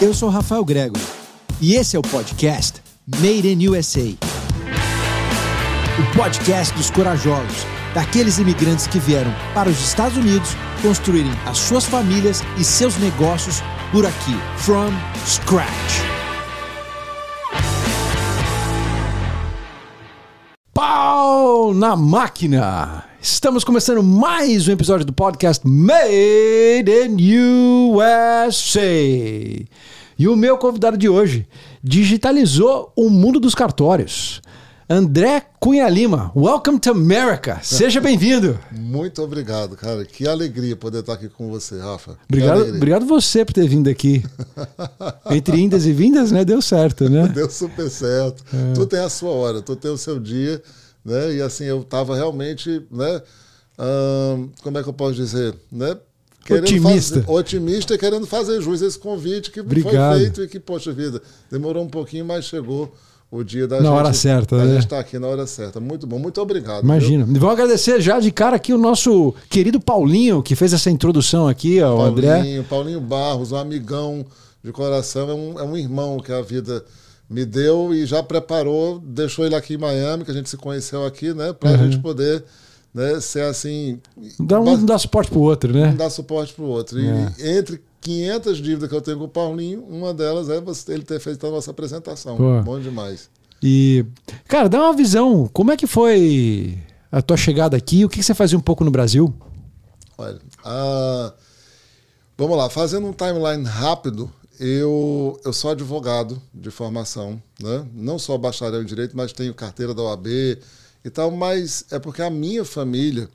Eu sou Rafael Gregory e esse é o podcast Made in USA. O podcast dos corajosos, daqueles imigrantes que vieram para os Estados Unidos construírem as suas famílias e seus negócios por aqui, from scratch. Pau na máquina! Estamos começando mais um episódio do podcast Made in USA. E o meu convidado de hoje digitalizou o mundo dos cartórios. André Cunha Lima, welcome to America. Seja bem-vindo. Muito obrigado, cara. Que alegria poder estar aqui com você, Rafa. Obrigado, obrigado você por ter vindo aqui. Entre indas e vindas, né? Deu certo, né? Deu super certo. É. Tu tem a sua hora, tu tem o seu dia né? E assim, eu estava realmente, né? Hum, como é que eu posso dizer, né? otimista. Fazer, otimista querendo fazer jus a esse convite que Obrigado. foi feito e que, poxa vida, demorou um pouquinho, mas chegou o dia da na gente. Na hora certa, né? A gente estar tá aqui na hora certa. Muito bom, muito obrigado. Imagina. Viu? Vamos agradecer já de cara aqui o nosso querido Paulinho, que fez essa introdução aqui, ó, o André. Paulinho, Paulinho Barros, um amigão de coração, é um, é um irmão que a vida me deu e já preparou, deixou ele aqui em Miami, que a gente se conheceu aqui, né? Pra uhum. gente poder né, ser assim. Dá um dá suporte pro outro, né? Um dá suporte pro outro. É. E entre 500 dívidas que eu tenho com o Paulinho, uma delas é você, ele ter feito a nossa apresentação. Pô. Bom demais. E, cara, dá uma visão. Como é que foi a tua chegada aqui? O que você fazia um pouco no Brasil? Olha, a... vamos lá, fazendo um timeline rápido, eu, eu sou advogado de formação, né? não só bacharel em direito, mas tenho carteira da OAB e tal, mas é porque a minha família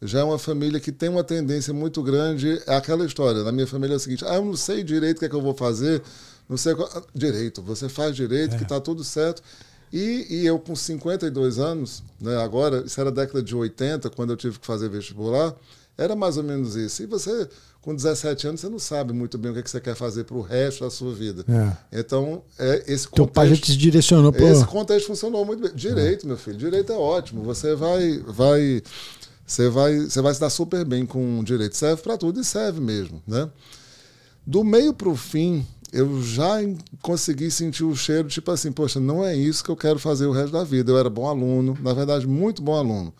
já é uma família que tem uma tendência muito grande. É aquela história, na minha família é o seguinte: ah, eu não sei direito o que é que eu vou fazer, não sei qual... Ah, direito, você faz direito, é. que está tudo certo. E, e, eu, com 52 anos, né, agora, isso era década de 80, quando eu tive que fazer vestibular, era mais ou menos isso. E você com 17 anos você não sabe muito bem o que, é que você quer fazer para o resto da sua vida. É. Então, é, esse contexto. Teu pai já te direcionou para. Esse contexto funcionou muito bem. Direito, meu filho. Direito é ótimo. Você vai. vai você vai, você vai se dar super bem com direito. Serve para tudo e serve mesmo. Né? Do meio para o fim, eu já consegui sentir o cheiro, tipo assim, poxa, não é isso que eu quero fazer o resto da vida. Eu era bom aluno, na verdade, muito bom aluno.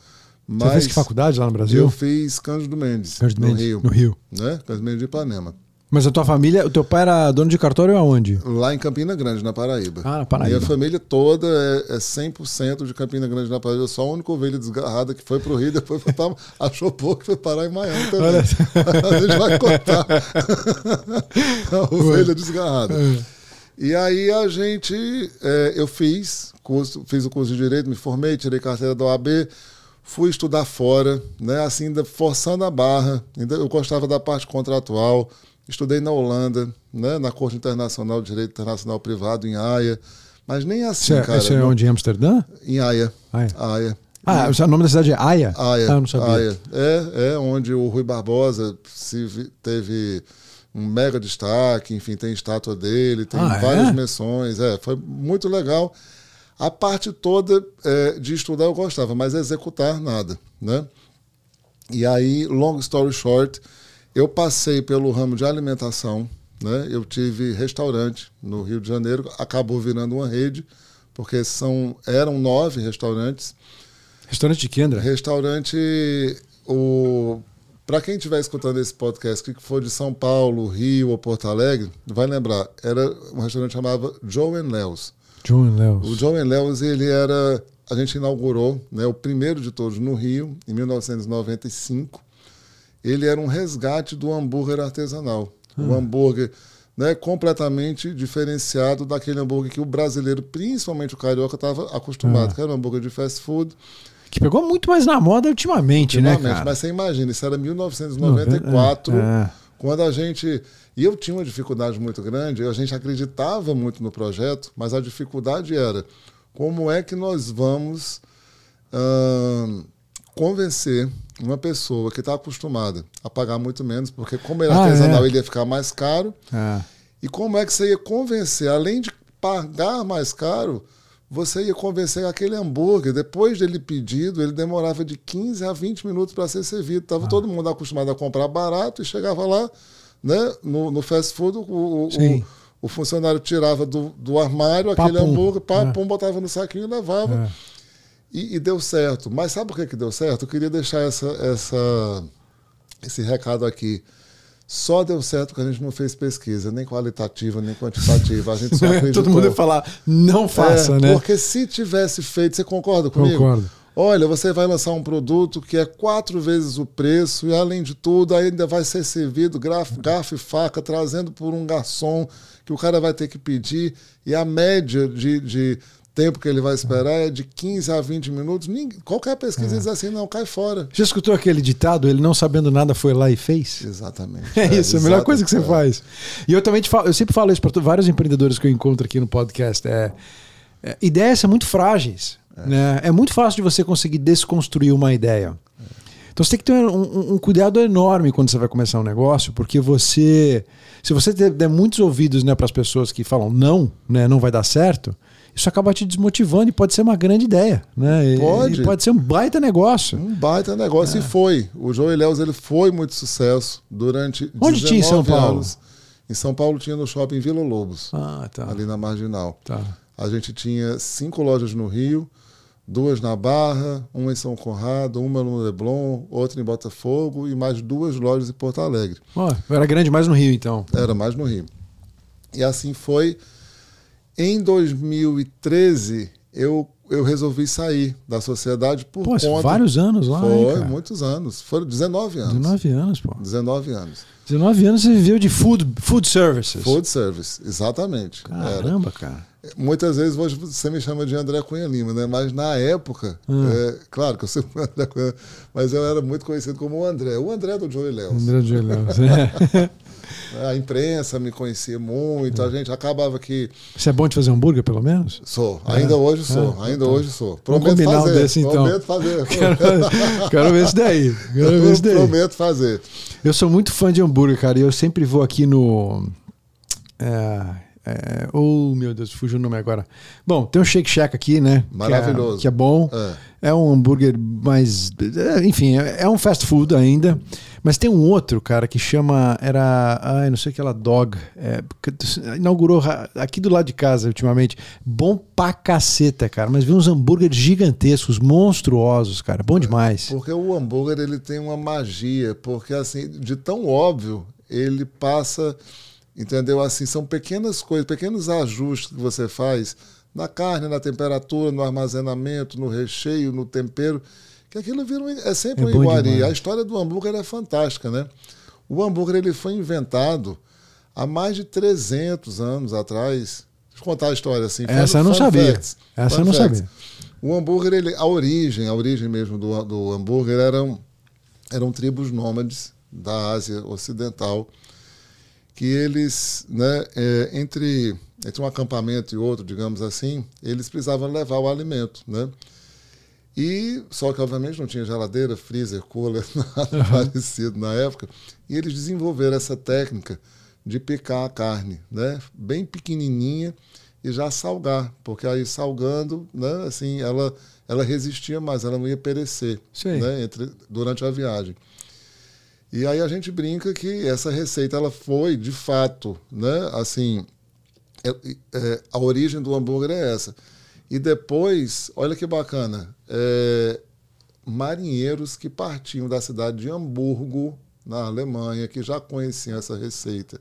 Mas Você fez que faculdade lá no Brasil? Eu fiz Cândido Mendes, Cândido no Mendes, Rio. No Rio. Né? Cândido Mendes de Ipanema. Mas a tua família, o teu pai era dono de cartório aonde? Lá em Campina Grande, na Paraíba. Ah, na Paraíba. Minha família toda é, é 100% de Campina Grande, na Paraíba. Eu sou a única ovelha desgarrada que foi pro Rio, depois foi pra, achou pouco e foi parar em Miami também. Olha. a gente vai contar a ovelha desgarrada. É. E aí a gente, é, eu fiz, curso, fiz o curso de Direito, me formei, tirei carteira da OAB, fui estudar fora, né, assim, ainda forçando a barra. Ainda eu gostava da parte contratual. Estudei na Holanda, né, na Corte Internacional de Direito Internacional Privado, em Haia. Mas nem assim, Cê, cara. Você é onde? Em Amsterdã? Em Haia. Haia. Haia. Ah, o nome da cidade é Haia? Haia. Ah, eu não sabia. Haia. É, é onde o Rui Barbosa se teve um mega destaque, enfim, tem estátua dele, tem ah, várias é? menções. É, foi muito legal. A parte toda é, de estudar eu gostava, mas executar nada, né? E aí, long story short, eu passei pelo ramo de alimentação, né? Eu tive restaurante no Rio de Janeiro, acabou virando uma rede, porque são eram nove restaurantes. Restaurante de que, André? Restaurante o para quem estiver escutando esse podcast que for de São Paulo, Rio ou Porto Alegre, vai lembrar, era um restaurante chamado Joe and Leo's. John Lewis. O John Lewis, ele era. A gente inaugurou né, o primeiro de todos no Rio, em 1995. Ele era um resgate do hambúrguer artesanal. Hum. O hambúrguer né, completamente diferenciado daquele hambúrguer que o brasileiro, principalmente o carioca, estava acostumado, ah. que era um hambúrguer de fast food. Que pegou muito mais na moda ultimamente, né, ultimamente né, cara? Mas você imagina, isso era 1994, é, é. quando a gente e eu tinha uma dificuldade muito grande, a gente acreditava muito no projeto, mas a dificuldade era como é que nós vamos hum, convencer uma pessoa que está acostumada a pagar muito menos, porque como era ah, artesanal, é? ele ia ficar mais caro. É. E como é que você ia convencer, além de pagar mais caro, você ia convencer aquele hambúrguer, depois dele pedido, ele demorava de 15 a 20 minutos para ser servido. Estava ah. todo mundo acostumado a comprar barato e chegava lá, né, no, no fast food, o, o, o funcionário tirava do, do armário aquele Papum. hambúrguer, pá, É. botava no saquinho e levava. É. E, e deu certo. Mas sabe por que, que deu certo? Eu queria deixar essa, essa, esse recado aqui. Só deu certo porque a gente não fez pesquisa, nem qualitativa, nem quantitativa. A gente só acreditou. Todo mundo ia falar, não faça, É, né? Porque se tivesse feito, você concorda comigo? Concordo. Olha, você vai lançar um produto que é quatro vezes o preço e, além de tudo, ainda vai ser servido garfo e faca, trazendo por um garçom que o cara vai ter que pedir. E a média de, de tempo que ele vai esperar é de 15 a 20 minutos. Ninguém- qualquer pesquisa diz assim, não, cai fora. Já escutou aquele ditado, ele não sabendo nada foi lá e fez? Exatamente. É isso, é a melhor coisa que você é. faz. E eu também te falo, eu sempre falo isso para vários empreendedores que eu encontro aqui no podcast. É, é, ideias são muito frágeis. É. Né? é muito fácil de você conseguir desconstruir uma ideia. Então você tem que ter um, um- um cuidado enorme quando você vai começar um negócio, porque você. Se você der muitos ouvidos né, para as pessoas que falam não, né, não vai dar certo, isso acaba te desmotivando e pode ser uma grande ideia. Né? E- Pode. E pode ser um baita negócio. Um baita negócio É. e foi. O João Ilhéus ele foi muito sucesso durante Onde tinha em São 19 Paulo? anos. Em São Paulo tinha no shopping Vila Lobos, Ah, tá. ali na Marginal. tá. A gente tinha cinco lojas no Rio, duas na Barra, uma em São Conrado, uma no Leblon, outra em Botafogo e mais duas lojas em Porto Alegre. Ó, era grande mais no Rio, então. Era mais no Rio. E assim foi. Em 2013, eu, eu resolvi sair da sociedade por Pô, conta... vários anos lá, hein, Foi, cara? muitos anos. Foram 19 anos. 19 anos, pô. 19 anos. 19 anos você viveu de food, food services. Food service, exatamente. Era. Caramba, cara. Muitas vezes você me chama de André Cunha Lima, né? Mas na época, Hum. é, claro que eu sou o André Cunha, mas eu era muito conhecido como o André. O André do Joey Léo. André de Olhão. A imprensa me conhecia muito, a gente acabava que. Você é bom de fazer hambúrguer, pelo menos? Sou, ainda hoje sou, Ah, ainda tá. hoje sou. Prometo combinar um fazer. desse, então. Prometo fazer. Quero, quero ver isso daí. Quero ver isso daí. Prometo fazer. Eu sou muito fã de hambúrguer, cara. E eu sempre vou aqui no. É, é, oh, meu Deus, fugiu o nome agora. Bom, tem um Shake Shack aqui, né? que é- Maravilhoso. Que é, bom. É. É um hambúrguer mais. é, Enfim, é é um fast food ainda. Mas tem um outro, cara, que chama. Era. Ai, não sei aquela dog. é, que inaugurou aqui do lado de casa ultimamente. Bom pra caceta, cara. Mas vi uns hambúrgueres gigantescos, monstruosos, cara. Bom demais. Porque o hambúrguer ele tem uma magia, porque assim, de tão óbvio, ele passa, entendeu? Assim, são pequenas coisas, pequenos ajustes que você faz na carne, na temperatura, no armazenamento, no recheio, no tempero, que aquilo vira um, é sempre É uma iguaria. demais. A história do hambúrguer é fantástica, né? O hambúrguer ele foi inventado há mais de 300 anos atrás. Deixa eu contar a história assim. Essa eu não sabia. facts. Essa eu não facts. sabia. O hambúrguer, ele, a origem, a origem mesmo do, do hambúrguer eram, eram tribos nômades da Ásia Ocidental que eles, né, é, entre, entre um acampamento e outro, digamos assim, eles precisavam levar o alimento, né? E só que obviamente não tinha geladeira, freezer, cooler, nada parecido na época. E eles desenvolveram essa técnica de picar a carne, né, bem pequenininha e já salgar, porque aí salgando, né, assim, ela ela resistia mais, ela não ia perecer, né, entre, durante a viagem. E aí a gente brinca que essa receita ela foi de fato, né, assim, é- é, a origem do hambúrguer é essa. E depois, olha que bacana, é, marinheiros que partiam da cidade de Hamburgo, na Alemanha, que já conheciam essa receita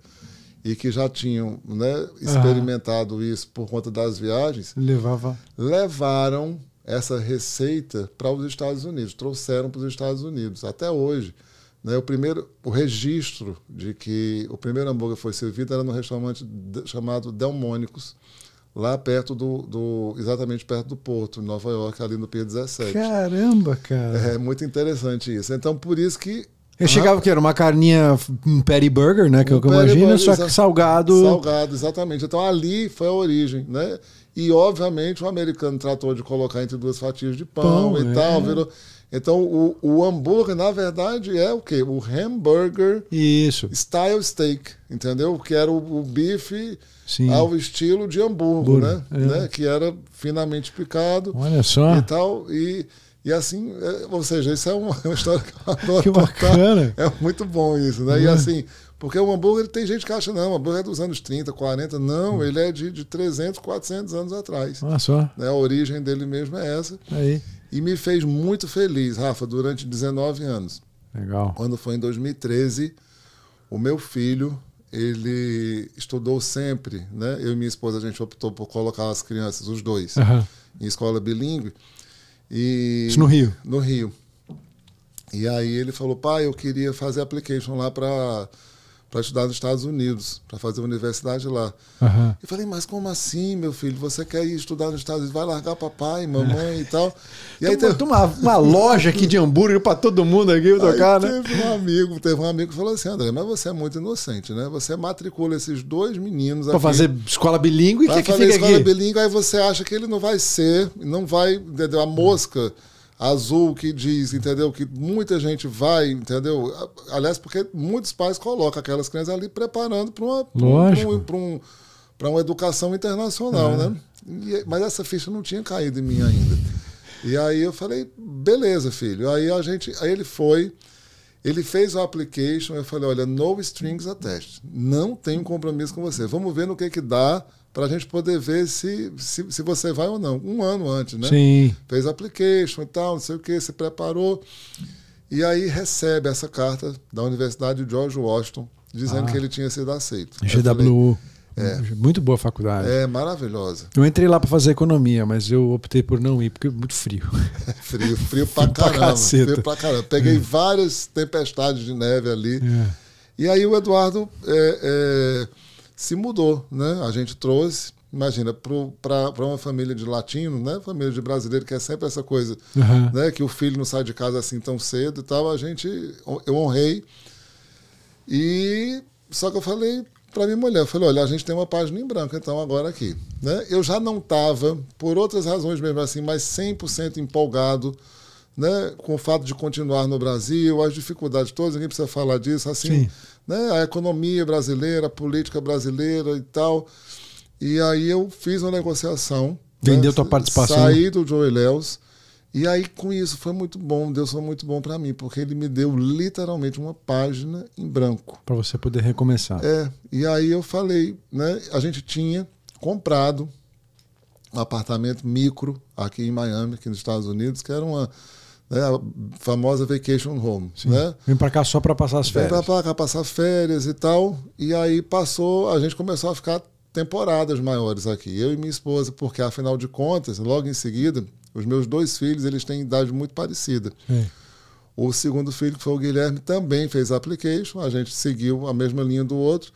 e que já tinham né, experimentado isso por conta das viagens, Levava. levaram essa receita para os Estados Unidos, trouxeram para os Estados Unidos. Até hoje, né, o primeiro, o registro de que o primeiro hambúrguer foi servido era num restaurante chamado Delmônicos, lá perto do, do, exatamente perto do porto, em Nova York, ali no Pier 17. Caramba, cara. É muito interessante isso. Então, por isso que Eu chegava que era uma carninha, um patty burger, né? Que Um eu imagino, burger, só que salgado. Salgado, exatamente. Então ali foi a origem, né? E obviamente o americano tratou de colocar entre duas fatias de pão, Pão, e é. tal. Virou... Então o, o hambúrguer, na verdade, é o quê? O hamburger Isso. style steak, entendeu? Que era o, o bife Sim. ao estilo de Hambúrguer, né? é. né? Que era finamente picado Olha só. e tal. E, e assim, é, ou seja, isso é uma, uma história que eu adoro Que contar. bacana. É muito bom isso, né? E Uhum. assim, Porque o hambúrguer tem gente que acha, não, o hambúrguer é dos anos 30, 40. Não, ele é de, de 300, 400 anos atrás. Olha só. Né? A origem dele mesmo é essa. Aí. E me fez muito feliz, Rafa, durante 19 anos. Legal. Quando foi em 2013, o meu filho, ele estudou sempre, né? Eu e minha esposa, a gente optou por colocar as crianças, os dois, Aham. em escola bilíngue. E Isso no Rio. no Rio. E aí ele falou, pai, eu queria fazer application lá para para estudar nos Estados Unidos, para fazer universidade lá. Aham. Eu falei, mas como assim, meu filho? Você quer ir estudar nos Estados Unidos? Vai largar papai, mamãe e tal. E aí Tem teve, uma, uma loja aqui de hambúrguer pra todo mundo aqui aí tocar, né? teve um amigo, teve um amigo que falou assim, André, mas você é muito inocente, né? Você matricula esses dois meninos Pra aqui fazer escola bilíngue, o Vai que, que fazer fica escola aqui? bilíngue, aí você acha que ele não vai ser, não vai, entendeu? A mosca azul que diz, entendeu? Que muita gente vai, entendeu? Aliás, porque muitos pais colocam aquelas crianças ali preparando para uma, pra um-. É. pra um, pra uma educação internacional, né? E- mas essa ficha não tinha caído em mim ainda. E aí eu falei, beleza, filho. Aí a gente, aí ele foi, ele fez o application, eu falei, olha, no strings attached. Não tenho compromisso com você. Vamos ver no que que dá para a gente poder ver se, se, se você vai ou não. Um ano antes, né? Sim. Fez application e tal, não sei o que, se preparou. E aí recebe essa carta da Universidade de George Washington, dizendo Ah. que ele tinha sido aceito. GWU. Muito boa faculdade. É maravilhosa. Eu entrei lá pra fazer economia, mas eu optei por não ir, porque é muito frio. Frio, frio Frio pra caramba. frio pra caramba. Peguei várias tempestades de neve ali. É. E aí o Eduardo é, é, se mudou, né? A gente trouxe, imagina, para uma família de latino, né? Família de brasileiro, que é sempre essa coisa, Aham. né? Que o filho não sai de casa assim tão cedo e tal. A gente, eu honrei. E só que eu falei para minha mulher, eu falei, olha, a gente tem uma página em branco, então agora aqui, né? Eu já não estava, por outras razões mesmo assim, mas 100% empolgado, né, com o fato de continuar no Brasil, as dificuldades todas, ninguém precisa falar disso, assim, Sim. Né, a economia brasileira, a política brasileira e tal. E aí eu fiz uma negociação. Vendeu né, tua participação. Saí do Joe Léus. E aí, com isso, foi muito bom. Deus foi muito bom para mim, porque ele me deu literalmente uma página em branco. Pra você poder recomeçar. É, e aí eu falei, né? A gente tinha comprado um apartamento micro aqui em Miami, aqui nos Estados Unidos, que era uma né, a famosa vacation home, Sim. né? Vem pra cá só pra passar as Vem férias. pra cá passar férias e tal. E aí passou, a gente começou a ficar temporadas maiores aqui, eu e minha esposa, porque afinal de contas, logo em seguida, os meus dois filhos, eles têm idade muito parecida. É. O segundo filho, que foi o Guilherme, também fez application, a gente seguiu a mesma linha do outro,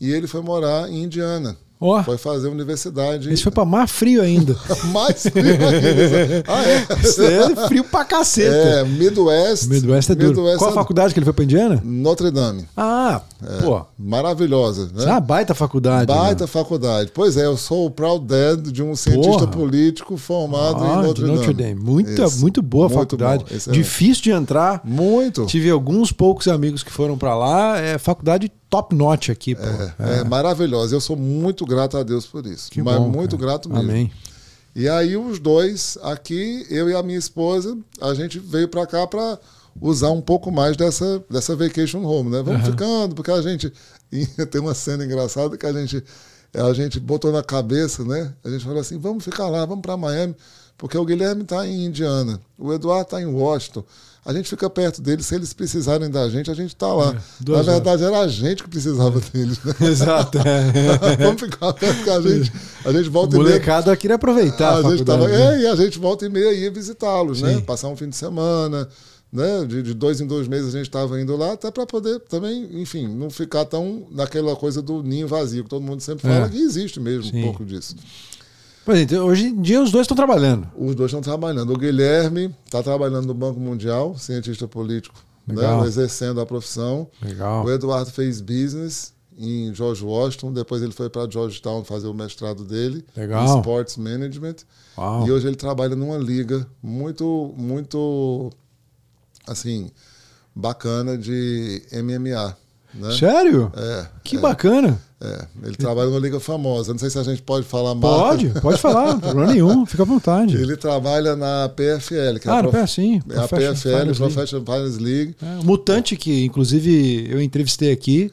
e ele foi morar em Indiana. Ó, Foi fazer universidade. esse foi pra mar frio ainda. mais frio ainda. Ah, é? Isso é frio pra caceta. É, Midwest. Midwest é duro. Midwest Qual a é- faculdade que ele foi pra Indiana? Notre Dame. Ah, pô. Maravilhosa. Né? Isso é uma baita faculdade. Baita né? faculdade. Pois é, eu sou o proud dad de um cientista Porra. político formado Ah, em Notre, Notre Dame. Dame. Muita, Isso. muito boa Muito faculdade. Difícil de entrar. Muito. Tive alguns poucos amigos que foram pra lá. É faculdade top notch aqui, pô. É, é maravilhosa. Eu sou muito grato a Deus por isso. Que Mas bom, muito cara. grato mesmo. Amém. E aí os dois aqui, eu e a minha esposa, a gente veio para cá para usar um pouco mais dessa, dessa vacation home, né? Vamos Aham. ficando, porque a gente tem uma cena engraçada que a gente a gente botou na cabeça, né? A gente falou assim, vamos ficar lá, vamos para Miami, porque o Guilherme está em Indiana, o Eduardo está em Washington. A gente fica perto deles, se eles precisarem da gente, a gente está lá. É, Na verdade, era a gente que precisava deles, né? Exato. é. vamos ficar perto que a gente, a gente volta e meia Molecada queria aproveitar a, a gente tava, né? é, e a gente volta e meia ia visitá-los, né? Passar um fim de semana, né? De, de dois em dois meses a gente estava indo lá, até para poder também, enfim, não ficar tão naquela coisa do ninho vazio, que todo mundo sempre fala É. que existe mesmo Sim. um pouco disso. Pois é, então, hoje em dia os dois estão trabalhando. Os dois estão trabalhando. O Guilherme está trabalhando no Banco Mundial, cientista político, Legal. né? exercendo a profissão. Legal. O Eduardo fez business em George Washington, depois ele foi para Georgetown fazer o mestrado dele Legal. em Sports Management. Uau. E hoje ele trabalha numa liga muito, muito, assim, bacana de MMA. Né? Sério? É, Que é, bacana. é. Ele trabalha numa liga famosa. Não sei se a gente pode falar mais. Pode, pode falar, não tem problema nenhum, fica à vontade. Ele trabalha na PFL, que é ah, a, no prof... sim. é a PFL, Finance. Professional Finance League. É, Mutante, que inclusive eu entrevistei aqui,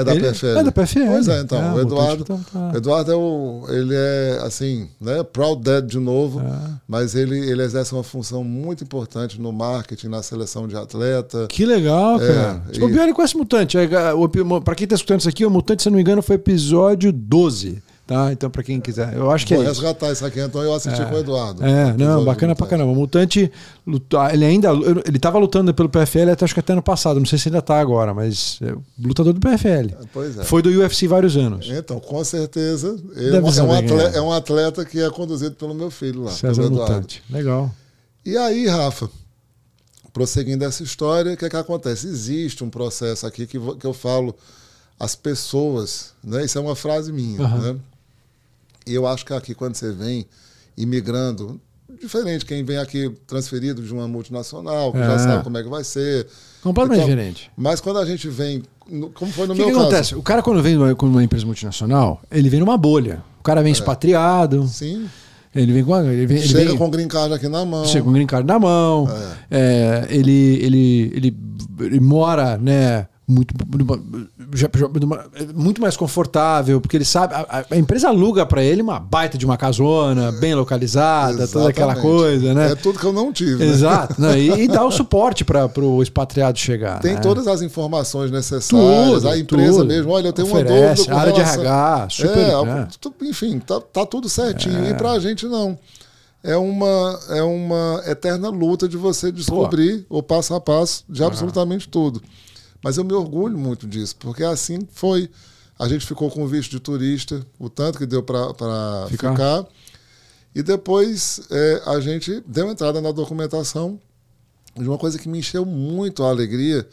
É da Ele- PFL. É da PFL. Pois é, então. É, o Eduardo, tá- tá- o Eduardo é o. Ele é, assim, né? Proud Dad de novo, É. mas ele, ele exerce uma função muito importante no marketing, na seleção de atleta. Que legal, É, cara. e- Se bobear, ele conhece Mutante. É, o Pra quem tá escutando isso aqui, o Mutante, se não me engano, foi episódio 12. Tá? Então, pra quem quiser. Eu acho que Vou é resgatar isso aqui, então eu assisti com o Eduardo. É, não, bacana pra caramba. O Mutante, luta- ele ainda. Ele tava lutando pelo PFL até acho que até ano passado. Não sei se ainda tá agora, mas é lutador do PFL. Pois é. Foi do UFC vários anos. Então, com certeza, ele é um, é, atleta, é. é um atleta que é conduzido pelo meu filho lá, César Eduardo. Mutante. Legal. E aí, Rafa, prosseguindo essa história, o que é que acontece? Existe um processo aqui que, que eu falo, as pessoas, né? Isso é uma frase minha, Aham. né? E eu acho que aqui, quando você vem imigrando, diferente quem vem aqui transferido de uma multinacional, que É. já sabe como é que vai ser. Completamente Então, diferente. Mas quando a gente vem, como foi no O que, meu que caso. acontece? O cara, quando vem com uma empresa multinacional, ele vem numa bolha. O cara É. vem expatriado, Sim, ele vem com. a- Ele vem, ele chega vem- com o green card aqui na mão. chega com um green card na mão, é, ele, ele, ele, ele mora, né? Muito, muito mais confortável, porque ele sabe. A, a empresa aluga para ele uma baita de uma casona, bem localizada, toda aquela Exatamente. coisa, né? É tudo que eu não tive. né? Exato. né? E, e dá o suporte para o expatriado chegar. Tem né? todas as informações necessárias. Tudo, a empresa tudo. mesmo, olha, eu tenho uma Oferece, dúvida com área de relação- RH, super, É, né? enfim, tá, tá tudo certinho. E pra gente não. É uma, é uma eterna luta de você descobrir o passo a passo de absolutamente tudo. Mas eu me orgulho muito disso, porque assim foi. A gente ficou com visto de turista, o tanto que deu para Ficar. ficar. E depois é, a gente deu entrada na documentação de uma coisa que me encheu muito a alegria,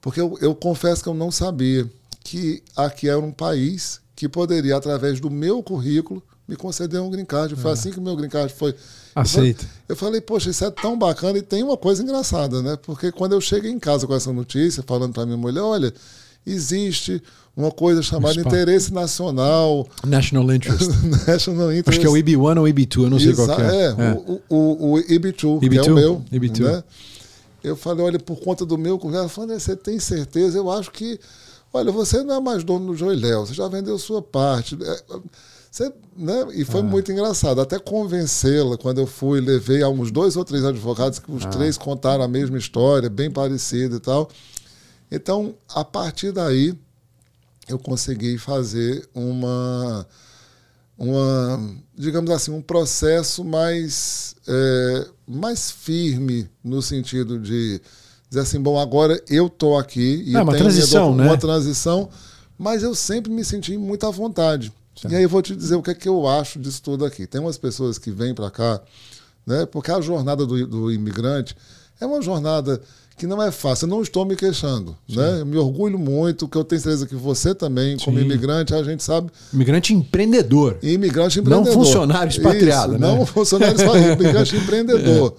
porque eu, eu confesso que eu não sabia que aqui era um país que poderia, através do meu currículo, me conceder um green card. Foi assim que o meu green card foi. Aceita. Eu falei, poxa, isso é tão bacana e tem uma coisa engraçada, né? Porque quando eu cheguei em casa com essa notícia, falando para minha mulher, olha, existe uma coisa chamada Spa. interesse nacional, National Interest. national interest. Acho que é o EB1 ou EB2, eu não sei qual que Exa- é. é, O, o, o IB2, que é IB2, o meu. IB2. Né? Eu falei, olha, por conta do meu ela falou, você tem certeza? Eu acho que, olha, você não é mais dono do Joiléu, você já vendeu sua parte. É, Você, né? E Ah. foi muito engraçado. Até convencê-la, quando eu fui, levei a uns dois ou três advogados, que Ah. os três contaram a mesma história, bem parecida e tal. Então, a partir daí, eu consegui fazer uma, uma digamos assim, um processo mais, é, mais firme no sentido de dizer assim, bom, agora eu estou aqui e É, uma transição, né? uma transição, mas eu sempre me senti muito à vontade. Certo. E aí eu vou te dizer o que é que eu acho disso tudo aqui. Tem umas pessoas que vêm para cá, né? Porque a jornada do, do imigrante é uma jornada que não é fácil. Eu não estou me queixando, né? Eu me orgulho muito, que eu tenho certeza que você também, como Sim. imigrante, a gente sabe Imigrante empreendedor. imigrante Não empreendedor. funcionário expatriado, Isso, né? Não funcionário expatriado, imigrante empreendedor.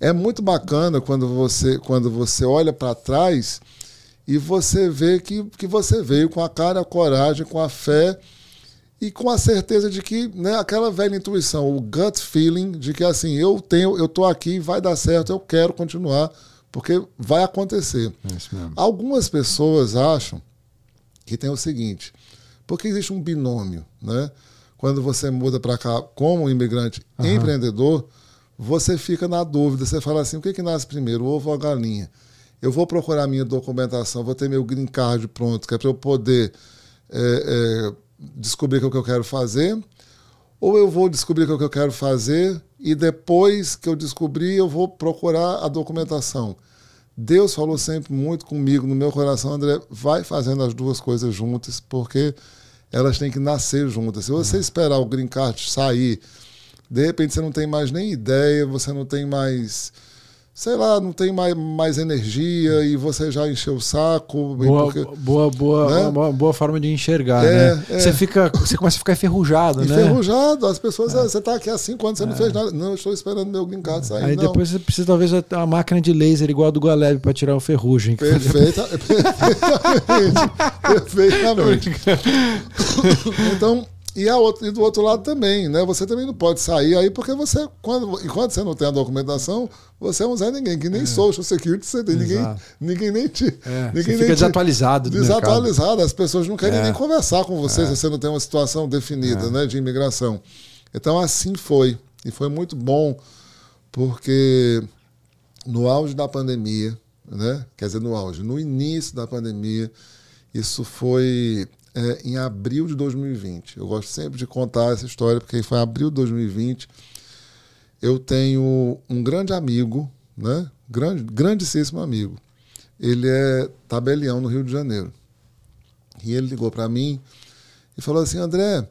É muito bacana quando você, quando você olha para trás e você vê que, que você veio com a cara, a coragem, com a fé e com a certeza de que, né, aquela velha intuição, o gut feeling de que assim, eu tenho, eu tô aqui, vai dar certo, eu quero continuar, porque vai acontecer. Algumas pessoas acham que tem o seguinte, porque existe um binômio, né? Quando você muda para cá como imigrante empreendedor, você fica na dúvida, você fala assim, o que, que nasce primeiro, o ovo ou a galinha? Eu vou procurar minha documentação, vou ter meu green card pronto, que é para eu poder é, é, descobrir o que eu quero fazer, ou eu vou descobrir o que o que eu quero fazer e depois que eu descobrir, eu vou procurar a documentação. Deus falou sempre muito comigo no meu coração, André, vai fazendo as duas coisas juntas, porque elas têm que nascer juntas. Se você esperar o green card sair, de repente você não tem mais nem ideia, você não tem mais, sei lá, não tem mais, mais energia e você já encheu o saco. Boa, porque- boa, boa, né? uma boa forma de enxergar, É, né? é. Você, fica, você começa a ficar enferrujado, né? Enferrujado, as pessoas, "Ah, você está aqui há cinco anos, você não fez nada. Não, estou esperando meu card sair. Aí não. depois você precisa talvez uma máquina de laser igual a do Galeb para tirar o ferrugem. Perfeita, perfeitamente. perfeitamente. Então, E, outro, e do outro lado também, né? Você também não pode sair aí, porque você, quando, enquanto você não tem a documentação, você é um Zé Ninguém, que nem é. social security você tem. Ninguém, ninguém nem te. É, ninguém você fica desatualizado. desatualizado. As pessoas não querem é. nem conversar com você é. se você não tem uma situação definida é. né, de imigração. Então, assim foi. E foi muito bom, porque no auge da pandemia, né? quer dizer, no auge, no início da pandemia, isso foi é, em abril de 2020. Eu gosto sempre de contar essa história, porque foi em abril de 2020. Eu tenho um grande amigo, né? Grande, grandíssimo amigo. Ele é tabelião no Rio de Janeiro. E ele ligou para mim e falou assim: André,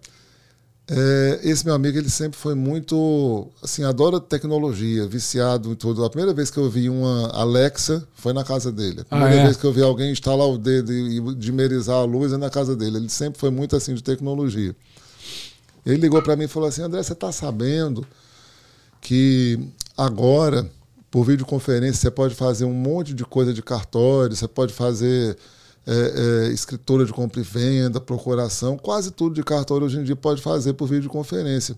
é, esse meu amigo, ele sempre foi muito, assim, adora tecnologia, viciado em tudo. A primeira vez que eu vi uma Alexa foi na casa dele. A ah, primeira ah, é? vez que eu vi alguém instalar o dedo e dimerizar a luz é na casa dele. Ele sempre foi muito, assim, de tecnologia. Ele ligou para mim e falou assim, André, você está sabendo que agora, por videoconferência, você pode fazer um monte de coisa de cartório, você pode fazer é, é, escritura de compra e venda, procuração, quase tudo de cartório hoje em dia pode fazer por videoconferência.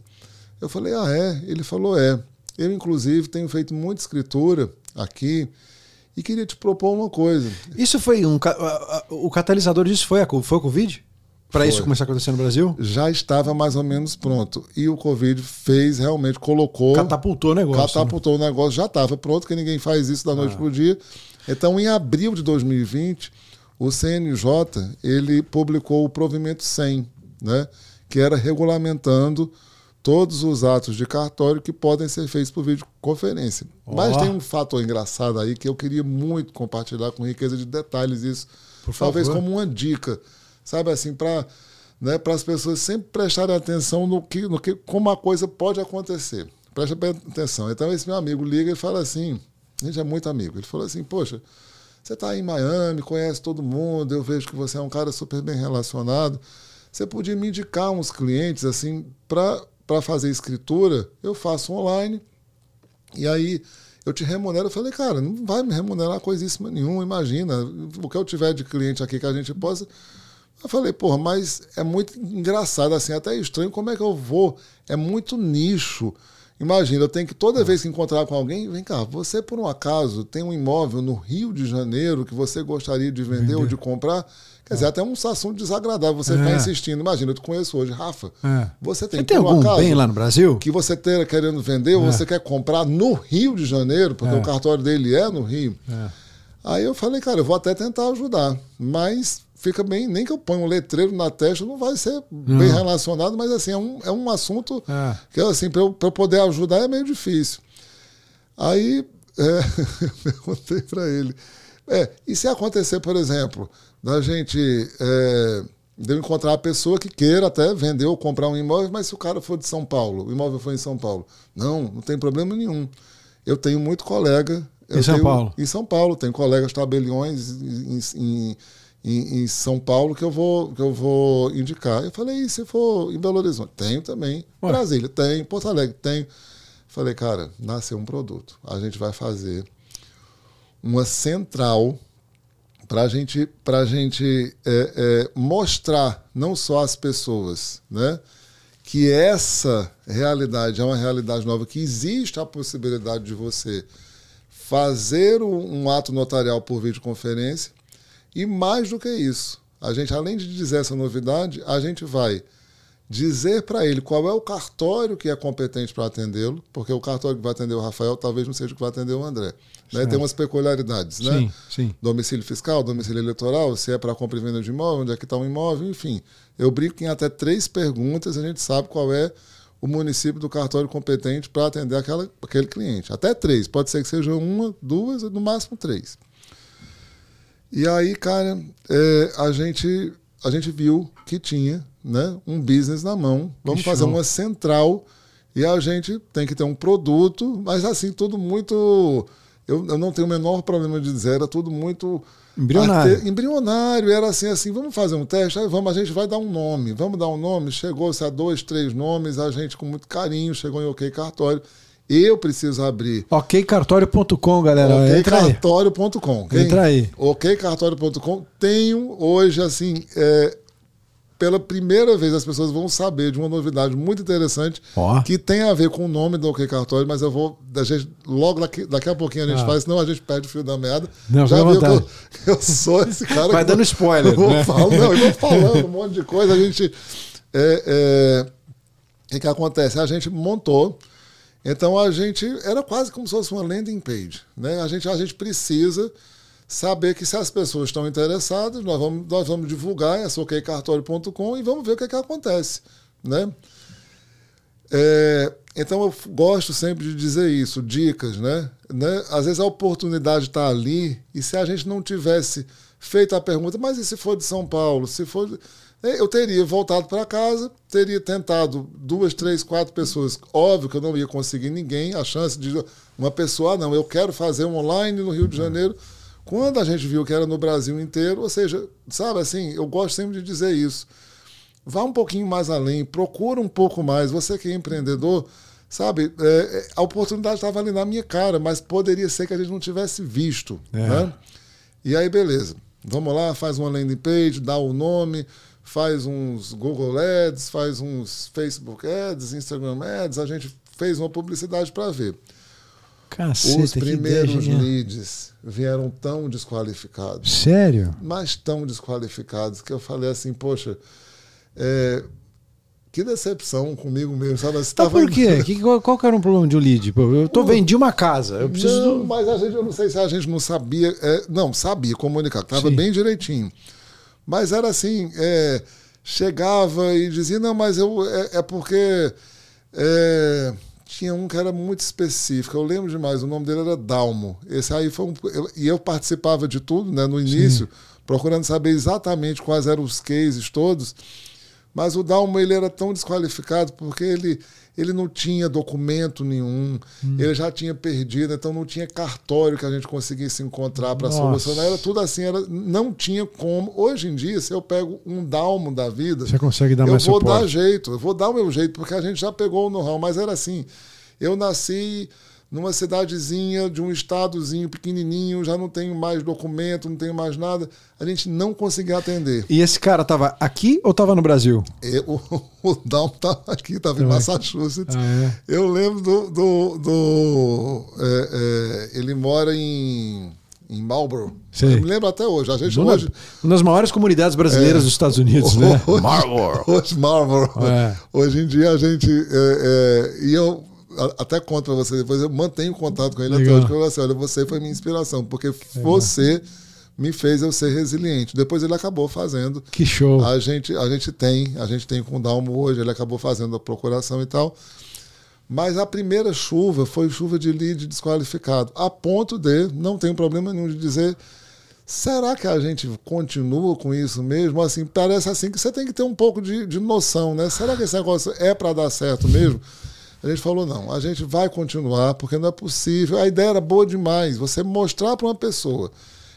Eu falei, ah, é? Ele falou, é. Eu, inclusive, tenho feito muita escritura aqui e queria te propor uma coisa. Isso foi um. O catalisador disso foi a, foi a Covid? Para isso começar a acontecer no Brasil? Já estava mais ou menos pronto. E o Covid fez, realmente, colocou. Catapultou o negócio. Né? Catapultou né? o negócio, já estava pronto, porque ninguém faz isso da noite ah. para o dia. Então, em abril de 2020 o CNJ ele publicou o provimento 100, né, que era regulamentando todos os atos de cartório que podem ser feitos por videoconferência. Oh. Mas tem um fato engraçado aí que eu queria muito compartilhar com riqueza de detalhes isso, por talvez como uma dica, sabe assim, para né, para as pessoas sempre prestarem atenção no que, no que como a coisa pode acontecer. Preste atenção. Então esse meu amigo liga e fala assim, a gente é muito amigo. Ele falou assim, poxa, você está em Miami, conhece todo mundo, eu vejo que você é um cara super bem relacionado. Você podia me indicar uns clientes assim para fazer escritura? Eu faço online. E aí eu te remunero. Eu falei, cara, não vai me remunerar coisíssima nenhuma, imagina. O que eu tiver de cliente aqui que a gente possa. Eu falei, porra, mas é muito engraçado, assim, até estranho como é que eu vou. É muito nicho. Imagina, eu tenho que toda vez que encontrar com alguém, vem cá, você por um acaso tem um imóvel no Rio de Janeiro que você gostaria de vender, vender. ou de comprar? Quer dizer, até um assunto desagradável você é. ficar insistindo. Imagina, eu te conheço hoje, Rafa. É. Você tem, você tem algum bem lá no Brasil? Que você esteja querendo vender é. ou você quer comprar no Rio de Janeiro, porque é. o cartório dele é no Rio. É. Aí eu falei, cara, eu vou até tentar ajudar. Mas fica bem, nem que eu ponha um letreiro na testa, não vai ser não. bem relacionado, mas assim, é um, é um assunto é. que assim, para eu, eu poder ajudar é meio difícil. Aí é, eu perguntei para ele, é, e se acontecer, por exemplo, da gente é, de eu encontrar a pessoa que queira até vender ou comprar um imóvel, mas se o cara for de São Paulo, o imóvel foi em São Paulo, não, não tem problema nenhum. Eu tenho muito colega. Em São tenho, Paulo? Em São Paulo, tenho colegas tabeliões em, em em, São Paulo que eu vou que eu vou indicar. Eu falei, e se for em Belo Horizonte? Tenho também. Ué. Brasília, tem. Porto Alegre, tem. Falei, cara, nasceu um produto. A gente vai fazer uma central para a gente, pra gente é, é, mostrar não só às pessoas né, que essa realidade é uma realidade nova, que existe a possibilidade de você fazer um ato notarial por videoconferência e mais do que isso, a gente, além de dizer essa novidade, a gente vai dizer para ele qual é o cartório que é competente para atendê-lo, porque o cartório que vai atender o Rafael talvez não seja o que vai atender o André. Né? Tem umas peculiaridades, né? Sim, sim. Domicílio fiscal, domicílio eleitoral, se é para compra e venda de imóvel, onde é que está o imóvel, enfim. Eu brinco em até três perguntas a gente sabe qual é o município do cartório competente para atender aquela, aquele cliente. Até três. Pode ser que seja uma, duas, no máximo três. E aí, cara, é, a, gente, a gente viu que tinha né, um business na mão. Vamos fazer uma central e a gente tem que ter um produto, mas assim, tudo muito. Eu, eu não tenho o menor problema de dizer, era tudo muito. Embrionário. Arte... Embrionário, era assim, assim, vamos fazer um teste, aí vamos, a gente vai dar um nome, vamos dar um nome, chegou-se a dois, três nomes, a gente com muito carinho chegou em OK Cartório. Eu preciso abrir. okcartório.com, galera. okcartório.com. Entra aí. okcartório.com. Tenho hoje, assim, é, pela primeira vez as pessoas vão saber de uma novidade muito interessante Ó. que tem a ver com o nome do OK Cartório, mas eu vou. A gente, logo daqui, daqui a pouquinho a gente Ah. faz, senão a gente perde o fio da meada. Não, Já viu que eu, vontade. eu sou esse cara Vai que dando spoiler, Eu vou, né? falo, não, eu vou falando um monte de coisa. A gente. é, é, o que, que acontece? A gente montou. Então a gente era quase como se fosse uma landing page. Né? A, gente, a gente precisa saber que se as pessoas estão interessadas, nós vamos, nós vamos divulgar essa okcartório.com e vamos ver o que, que acontece. Né? É, então eu gosto sempre de dizer isso, dicas, né? né? Às vezes a oportunidade está ali e se a gente não tivesse feito a pergunta, mas e se for de São Paulo? Se for, de-" É, eu teria voltado para casa, teria tentado duas, três, quatro pessoas. Óbvio que eu não ia conseguir ninguém. A chance de uma pessoa, ah, não, eu quero fazer um online no Rio de Janeiro. Quando a gente viu que era no Brasil inteiro, ou seja, sabe assim, eu gosto sempre de dizer isso vá um pouquinho mais além, procura um pouco mais. Você que é empreendedor, sabe, é, é, a oportunidade estava ali na minha cara, mas poderia ser que a gente não tivesse visto. É. Né? E aí, beleza. Vamos lá, faz uma landing page, dá o nome, faz uns Google Ads, faz uns Facebook Ads, Instagram Ads. A gente fez uma publicidade para ver. Caceta, Os primeiros leads vieram tão desqualificados Sério? mas tão desqualificados que eu falei assim, poxa, é, que decepção comigo mesmo, sabe? Você Mas tava- por quê? Que, qual, qual que era um problema de um lead? Eu tô vendi uma casa, eu preciso. Não, mas a gente, eu não sei se a gente não sabia, é, não, sabia comunicar, estava bem direitinho. Mas era assim, é, chegava e dizia, não, mas eu, é, é porque é, tinha um que era muito específico, eu lembro demais, o nome dele era Dalmo. Esse aí foi um, eu- e eu participava de tudo, né, no início, procurando saber exatamente quais eram os cases todos. Mas o Dalmo ele era tão desqualificado porque ele, ele não tinha documento nenhum, ele já tinha perdido, então não tinha cartório que a gente conseguisse encontrar para solucionar. Era tudo assim, era, não tinha como. Hoje em dia, se eu pego um Dalmo da vida, Você consegue dar eu mais vou suporte. dar jeito, eu vou dar o meu jeito, porque a gente já pegou o know-how, mas era assim. Eu nasci numa cidadezinha de um estadozinho pequenininho, já não tenho mais documento, não tenho mais nada. A gente não conseguia atender. E esse cara tava aqui ou tava no Brasil? O, o Dalmo estava aqui, estava em. Massachusetts. Ah, é? Eu lembro do. do, do- é, é, ele mora em, em Marlboro. Sei. Eu me lembro até hoje. A gente Uma, hoje. uma das maiores comunidades brasileiras dos Estados Unidos, né? Hoje, Marlboro. Hoje, Marlboro. É. Hoje em dia a gente. é, é, e eu até conto para você depois, eu mantenho contato com ele até Legal. hoje. porque Eu falo assim, olha, você foi minha inspiração, porque você me fez eu ser resiliente. Depois ele acabou fazendo. Que show. A gente, a gente tem, a gente tem com o Dalmo hoje, ele acabou fazendo a procuração e tal. Mas a primeira chuva foi chuva de lead desqualificado, a ponto de, não tenho problema nenhum de dizer, será que a gente continua com isso mesmo? Assim, parece assim que você tem que ter um pouco de, de noção, né? Será que esse negócio é para dar certo mesmo? A gente falou, não, a gente vai continuar, porque não é possível. A ideia era boa demais, você mostrar para uma pessoa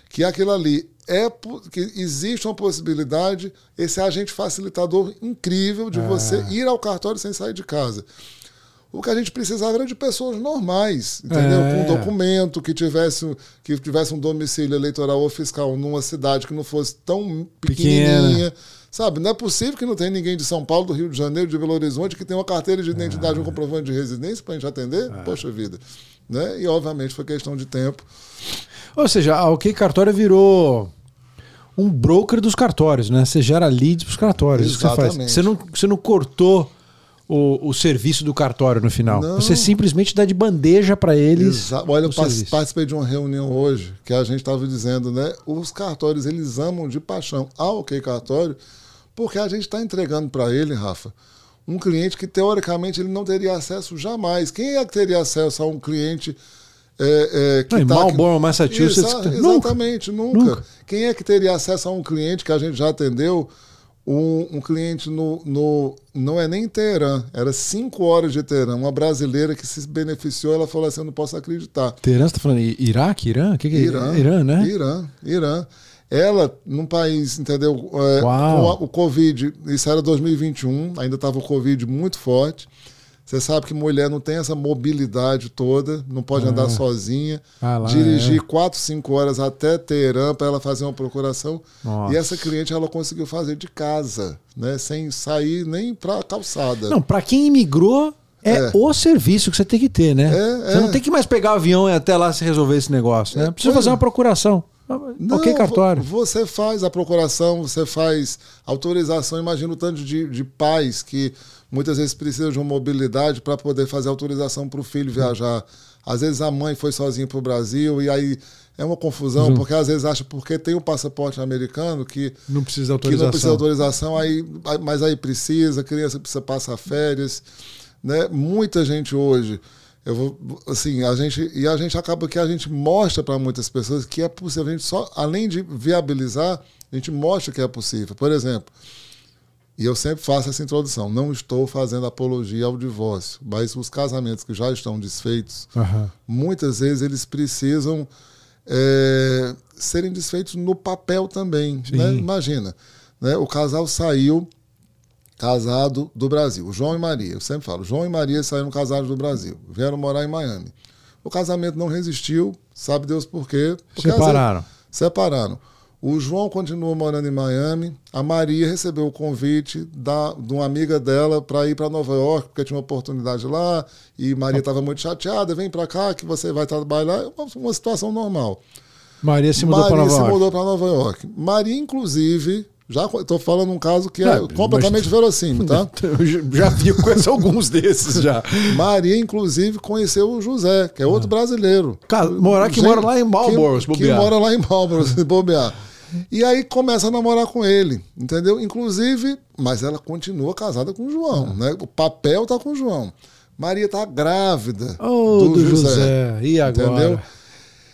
que aquilo ali é que existe uma possibilidade, esse agente facilitador incrível de você ir ao cartório sem sair de casa. O que a gente precisava era de pessoas normais, entendeu? É. Com documento, que tivesse, que tivesse um domicílio eleitoral ou fiscal numa cidade que não fosse tão pequenininha. Sabe, não é possível que não tenha ninguém de São Paulo, do Rio de Janeiro, de Belo Horizonte, que tenha uma carteira de identidade, um comprovante de residência para a gente atender. Poxa vida. Né? E, obviamente, foi questão de tempo. Ou seja, a OK Cartório virou um broker dos cartórios, né? Você gera leads para os cartórios. Isso que você faz. Exatamente. Você não, você não cortou o, o serviço do cartório no final. Não. Você simplesmente dá de bandeja para eles. Exa- Olha, eu serviço. participei de uma reunião hoje que a gente estava dizendo, né? Os cartórios, eles amam de paixão a OK Cartório, porque a gente está entregando para ele, Rafa, um cliente que teoricamente ele não teria acesso jamais. Quem é que teria acesso a um cliente é, é, que Não, em tá Marlboro, Massachusetts, Exa- nunca. exatamente, nunca. Nunca. Quem é que teria acesso a um cliente que a gente já atendeu? Um, um cliente no, no. Não é nem Teherã, era cinco horas de Teherã. Uma brasileira que se beneficiou, ela falou assim: eu não posso acreditar. Teherã, você tá falando Iraque, Irã? O que, que é Irã, Irã, né? Irã, Irã. Ela, num país, entendeu? é, com a- o Covid, isso era 2021, ainda estava o Covid muito forte. Você sabe que mulher não tem essa mobilidade toda, não pode Ah. andar sozinha, Ah, lá, dirigir é. quatro, cinco horas até Teherã para ela fazer uma procuração. Nossa. E essa cliente ela conseguiu fazer de casa, né? Sem sair nem para calçada. Não, pra quem imigrou, é, É. o serviço que você tem que ter, né? É, você é. não tem que mais pegar o avião e até lá se resolver esse negócio, né? É, Precisa fazer é. uma procuração. Não, ok, cartório. vo- Você faz a procuração, você faz autorização. Imagina o tanto de, de pais que muitas vezes precisam de uma mobilidade para poder fazer autorização para o filho viajar. Às vezes a mãe foi sozinha para o Brasil e aí é uma confusão, Uhum. porque às vezes acha porque tem o passaporte americano que, Não precisa de que não precisa autorização. autorização, aí, mas aí precisa, a criança precisa passar férias. Né? Muita gente hoje. Eu vou, assim, a gente e a gente acaba que a gente mostra para muitas pessoas que é possível. A gente só, além de viabilizar, a gente mostra que é possível. Por exemplo, e eu sempre faço essa introdução. Não estou fazendo apologia ao divórcio, mas os casamentos que já estão desfeitos, Aham. muitas vezes eles precisam é, serem desfeitos no papel também. Né? Imagina, né? o casal saiu casado do Brasil, o João e Maria. Eu sempre falo, João e Maria saíram casados do Brasil, vieram morar em Miami. O casamento não resistiu, sabe Deus por quê? Porque Separaram. separaram. O João continua morando em Miami. A Maria recebeu o convite da, de uma amiga dela para ir para Nova York, porque tinha uma oportunidade lá. E Maria estava muito chateada: vem para cá que você vai trabalhar. É uma, uma situação normal. Maria se mudou Maria para Nova se York. mudou para Nova York. Maria, inclusive, já estou falando um caso que É, completamente mas- verossímil, tá? Eu já- vi, conheço alguns desses já. Maria, inclusive, conheceu o José, que é outro brasileiro. Ca- morar- que Gente, mora lá em Marlborough, Que, que mora lá em Marlborough, se bobear. E aí começa a namorar com ele, entendeu? Inclusive, mas ela continua casada com o João, né? O papel tá com o João. Maria tá grávida Ô, do, José. E agora? Entendeu?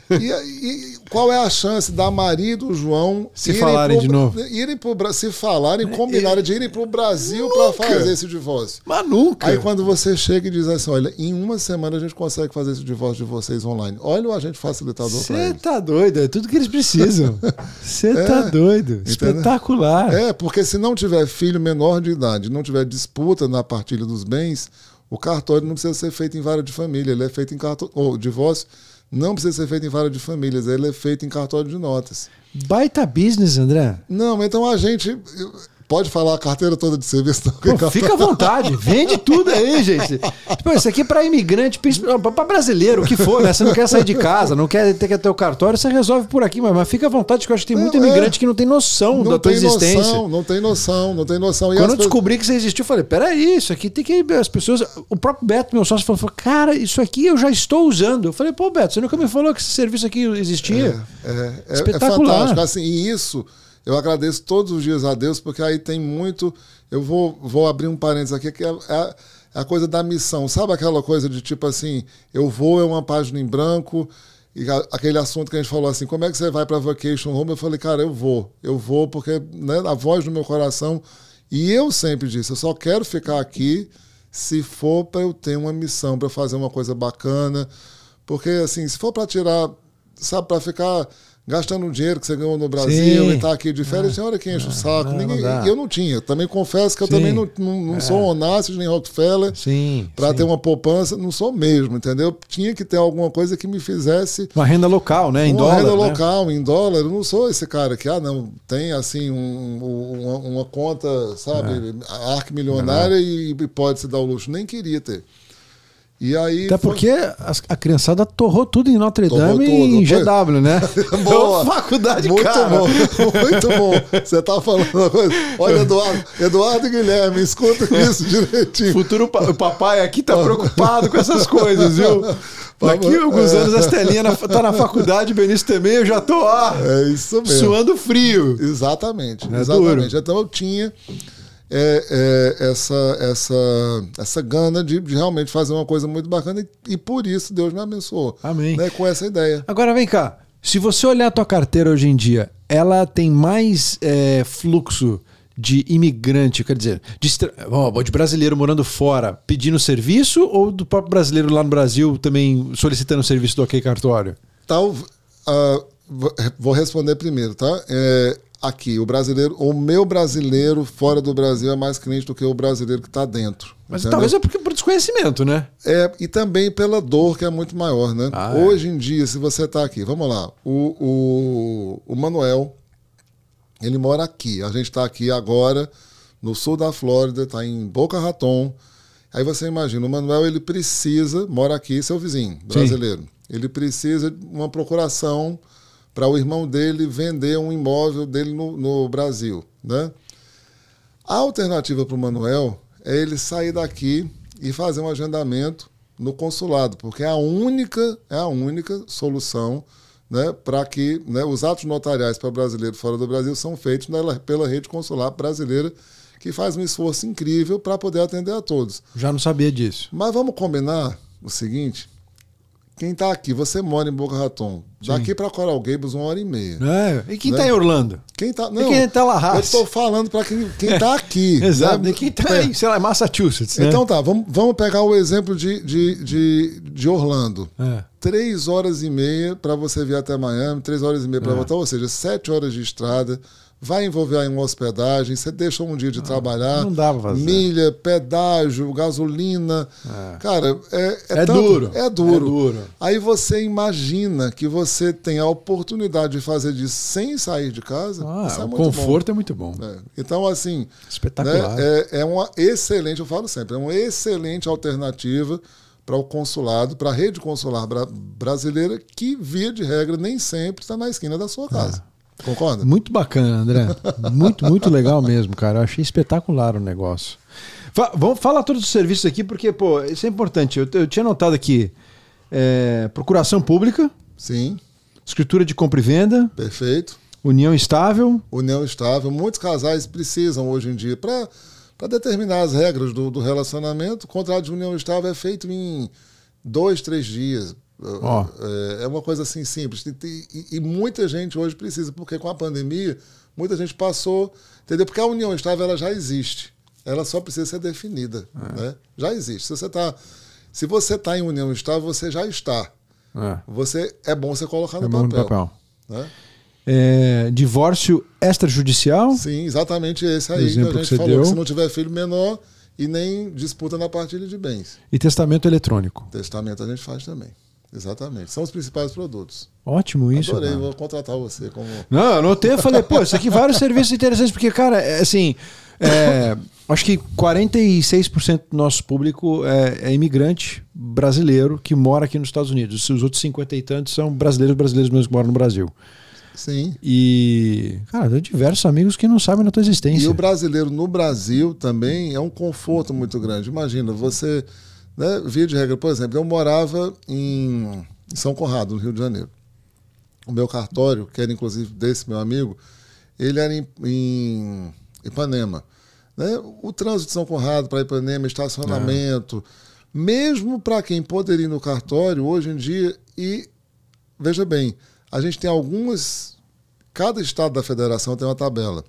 E, e qual é a chance da Maria e do João Se falarem pro- de novo. irem pro, se falarem, combinarem de irem para o Brasil para fazer esse divórcio? Mas nunca. Aí quando você chega e diz assim, olha, em uma semana a gente consegue fazer esse divórcio de vocês online. Olha o agente facilitador para Você tá doido, é tudo que eles precisam. Você tá doido. Espetacular. É, porque se não tiver filho menor de idade, não tiver disputa na partilha dos bens, o cartório não precisa ser feito em vara de família, ele é feito em cartório. O divórcio não precisa ser feito em vara de famílias, ele é feito em cartório de notas. Baita business, André. Não, então a gente. Pode falar a carteira toda de serviço, não? Pô, fica à vontade, vende tudo aí, gente. Pô, isso aqui é para imigrante, para brasileiro, o que for, né? Você não quer sair de casa, não quer ter que ter o cartório, você resolve por aqui, mas, mas fica à vontade, que eu acho que tem muito Não, é. imigrante que não tem noção da Não tua tem existência. noção, não tem noção, não tem noção. E Quando eu descobri que você existiu, eu falei: peraí, isso aqui tem que. As pessoas. O próprio Beto, meu sócio, falou: cara, isso aqui eu já estou usando. Eu falei: pô, Beto, você nunca me falou que esse serviço aqui existia. É, é, é Espetacular. fantástico. Assim, e isso eu agradeço todos os dias a Deus, porque aí tem muito. Eu vou, vou abrir um parênteses aqui, que é, é a coisa da missão. Sabe aquela coisa de tipo assim, eu vou, é uma página em branco, e a- aquele assunto que a gente falou assim, como é que você vai para vacation home? Eu falei, cara, eu vou, eu vou, porque né, a voz do meu coração. E eu sempre disse, eu só quero ficar aqui se for para eu ter uma missão, para fazer uma coisa bacana. Porque, assim, se for para tirar, sabe, para ficar gastando o dinheiro que você ganhou no Brasil Sim. e tá aqui de férias, tem hora que enche o saco. não, Ninguém, não eu não tinha. Também confesso que eu Sim. também não, não, não sou Onassis nem Rockefeller para ter uma poupança. Não sou mesmo, entendeu? Tinha que ter alguma coisa que me fizesse Uma renda local, né? Em uma dólar. renda né? local, em dólar. Eu não sou esse cara que, ah, não, tem assim um- um- uma, uma conta, sabe, É. arque milionária e, e pode se dar o luxo. Nem queria ter. E aí. Até foi- porque as- a criançada torrou tudo em Notre Dame e em. GW, né? Boa. Faculdade muito cara. bom, muito bom. Você tá falando uma coisa. Olha, Eduardo, Eduardo Guilherme, escuta isso direitinho. Futuro pa- o papai aqui tá preocupado com essas coisas, viu? Daqui a alguns É. anos a Estelinha na- tá na faculdade, o Benício também, eu já tô ah, É isso mesmo. suando frio. Exatamente, É exatamente. Então eu tinha é, é, essa, essa, essa gana de, de realmente fazer uma coisa muito bacana e, e por isso Deus me abençoou. Amém. Né, com essa ideia. Agora vem cá, se você olhar a tua carteira hoje em dia, ela tem mais é, fluxo de imigrante, quer dizer, de, de brasileiro morando fora pedindo serviço ou do próprio brasileiro lá no Brasil também solicitando serviço do OK Cartório? Tal, vou- vou responder primeiro, tá? É, aqui, o brasileiro, o meu brasileiro fora do Brasil é mais cliente do que o brasileiro que está dentro. Mas entendeu? talvez é porque por desconhecimento, né? É, e também pela dor que é muito maior, né? Ah, é. Hoje em dia, se você está aqui, vamos lá, o, o, o Manuel, ele mora aqui. A gente está aqui agora, no sul da Flórida, está em Boca Raton. Aí você imagina, o Manuel ele precisa, mora aqui, seu vizinho, brasileiro. Ele precisa de uma procuração para o irmão dele vender um imóvel dele no, no Brasil, né? A alternativa para o Manuel é ele sair daqui e fazer um agendamento no consulado, porque é a única, é a única solução né, para que né, os atos notariais para brasileiro fora do Brasil são feitos nela- pela rede consular brasileira, que faz um esforço incrível para poder atender a todos. Já não sabia disso. Mas vamos combinar o seguinte: quem está aqui, você mora em Boca Raton, daqui para Coral Gables uma hora e meia. É. E quem Né? tá em Orlando? Quem tá, E quem tá lá, eu estou falando para quem, quem tá aqui. Exato. né? E quem tá em, sei lá, Massachusetts, né? Então tá, vamos, vamos pegar o exemplo de, de, de, de Orlando. É. Três horas e meia para você vir até Miami, três horas e meia para voltar, ou seja, sete horas de estrada. Vai envolver aí uma hospedagem, você deixa um dia de trabalhar. Ah, não dá pra fazer. Milha, pedágio, gasolina. Cara, é, É tanto- duro. É duro. É duro. Aí você imagina que você tem a oportunidade de fazer disso sem sair de casa. Ah, é o muito bom. conforto é muito bom. É. Então, assim, Espetacular. né, é, é uma excelente, eu falo sempre, é uma excelente alternativa para o consulado, para a rede consular bra- brasileira, que, via de regra, nem sempre está na esquina da sua casa. Concorda? Muito bacana, André. Muito, muito legal mesmo, cara. Eu achei espetacular o negócio. Fa- vamos falar todos os serviços aqui, porque, pô, isso é importante. Eu, eu tinha notado aqui é, procuração pública, Sim, escritura de compra e venda, perfeito. união estável. União estável. Muitos casais precisam hoje em dia para determinar as regras do, do relacionamento. O contrato de união estável é feito em dois, três dias. Ó. É, é uma coisa assim simples. E, e- e muita gente hoje precisa, porque com a pandemia, muita gente passou. Entendeu? Porque a união estável ela já existe. Ela só precisa ser definida. É. Né? Já existe. Se você está. Se você está em união estável, você já está. É, Você é bom você colocar no é bom no papel. papel. né? É, divórcio extrajudicial. Sim, exatamente esse aí que a que gente você falou. deu. Que se não tiver filho menor e nem disputa na partilha de bens. E testamento eletrônico. Testamento a gente faz também. Exatamente. São os principais produtos. Ótimo isso. Adorei, cara. vou contratar você como. Não, eu anotei e falei, pô, isso aqui vários serviços interessantes, porque, cara, é, assim, é, acho que 46% do nosso público é, é imigrante brasileiro que mora aqui nos Estados Unidos. Os outros 50 e tantos são brasileiros, brasileiros mesmo que moram no Brasil. Sim. E, cara, eu tenho diversos amigos que não sabem da tua E existência. o brasileiro no Brasil também é um conforto muito grande. Imagina, você, né, via de regra, por exemplo, eu morava em, em São Conrado, no Rio de Janeiro. O meu cartório, que era inclusive desse meu amigo, ele era em, em Ipanema. Né? O trânsito de São Conrado para Ipanema, estacionamento, mesmo para quem poderia ir no cartório, hoje em dia, e veja bem, a gente tem algumas. Cada estado da federação tem uma tabela.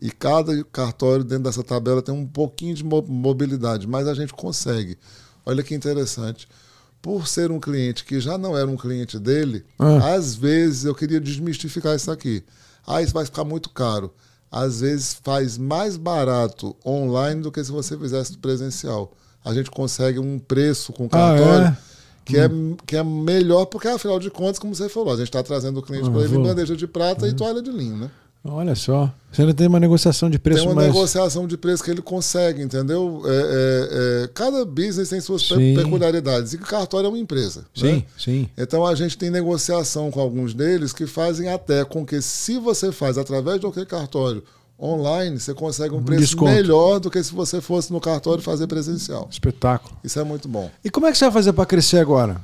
E cada cartório dentro dessa tabela tem um pouquinho de mo- mobilidade, mas a gente consegue. Olha que interessante. Por ser um cliente que já não era um cliente dele, Ah. às vezes eu queria desmistificar isso aqui. Ah, isso vai ficar muito caro. Às vezes faz mais barato online do que se você fizesse presencial. A gente consegue um preço com o Ah, cartório é? que, é, que é melhor, porque afinal de contas, como você falou, a gente está trazendo o cliente Ah, para ele em vou- bandeja de prata e toalha de linho, né? Olha só. Você ainda tem uma negociação de preço tem uma mais. negociação de preço que ele consegue, entendeu? É, é, é, cada business tem suas Sim. peculiaridades. E o cartório é uma empresa. Sim, né? sim. Então a gente tem negociação com alguns deles que fazem até com que, se você faz através de qualquer cartório online, você consegue um preço desconto. melhor do que se você fosse no cartório fazer presencial. Espetáculo. Isso é muito bom. E como é que você vai fazer para crescer agora?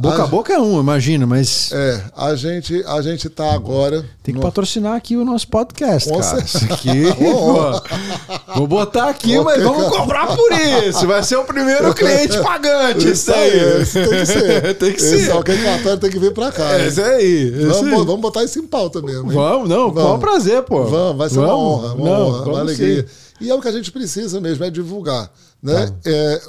Boca Ah, a boca é um, imagina, mas É, a gente a gente tá agora tem que no- patrocinar aqui o nosso podcast, Com cara. certeza. Isso aqui, vou botar aqui, Ok, mas vamos cara. cobrar por isso. Vai ser o primeiro cliente pagante. Isso aí. isso tem que ser. tem que Esse ser. Alguém cartório tem que vir pra cá. É isso aí. isso Vamos, vamos botar isso em pauta mesmo. hein? Vamos, não, com o Vamos. prazer, pô. Vamos, vai ser uma Vamos. honra, uma Não, honra, uma alegria. sim. E é o que a gente precisa mesmo, é divulgar. Né? É,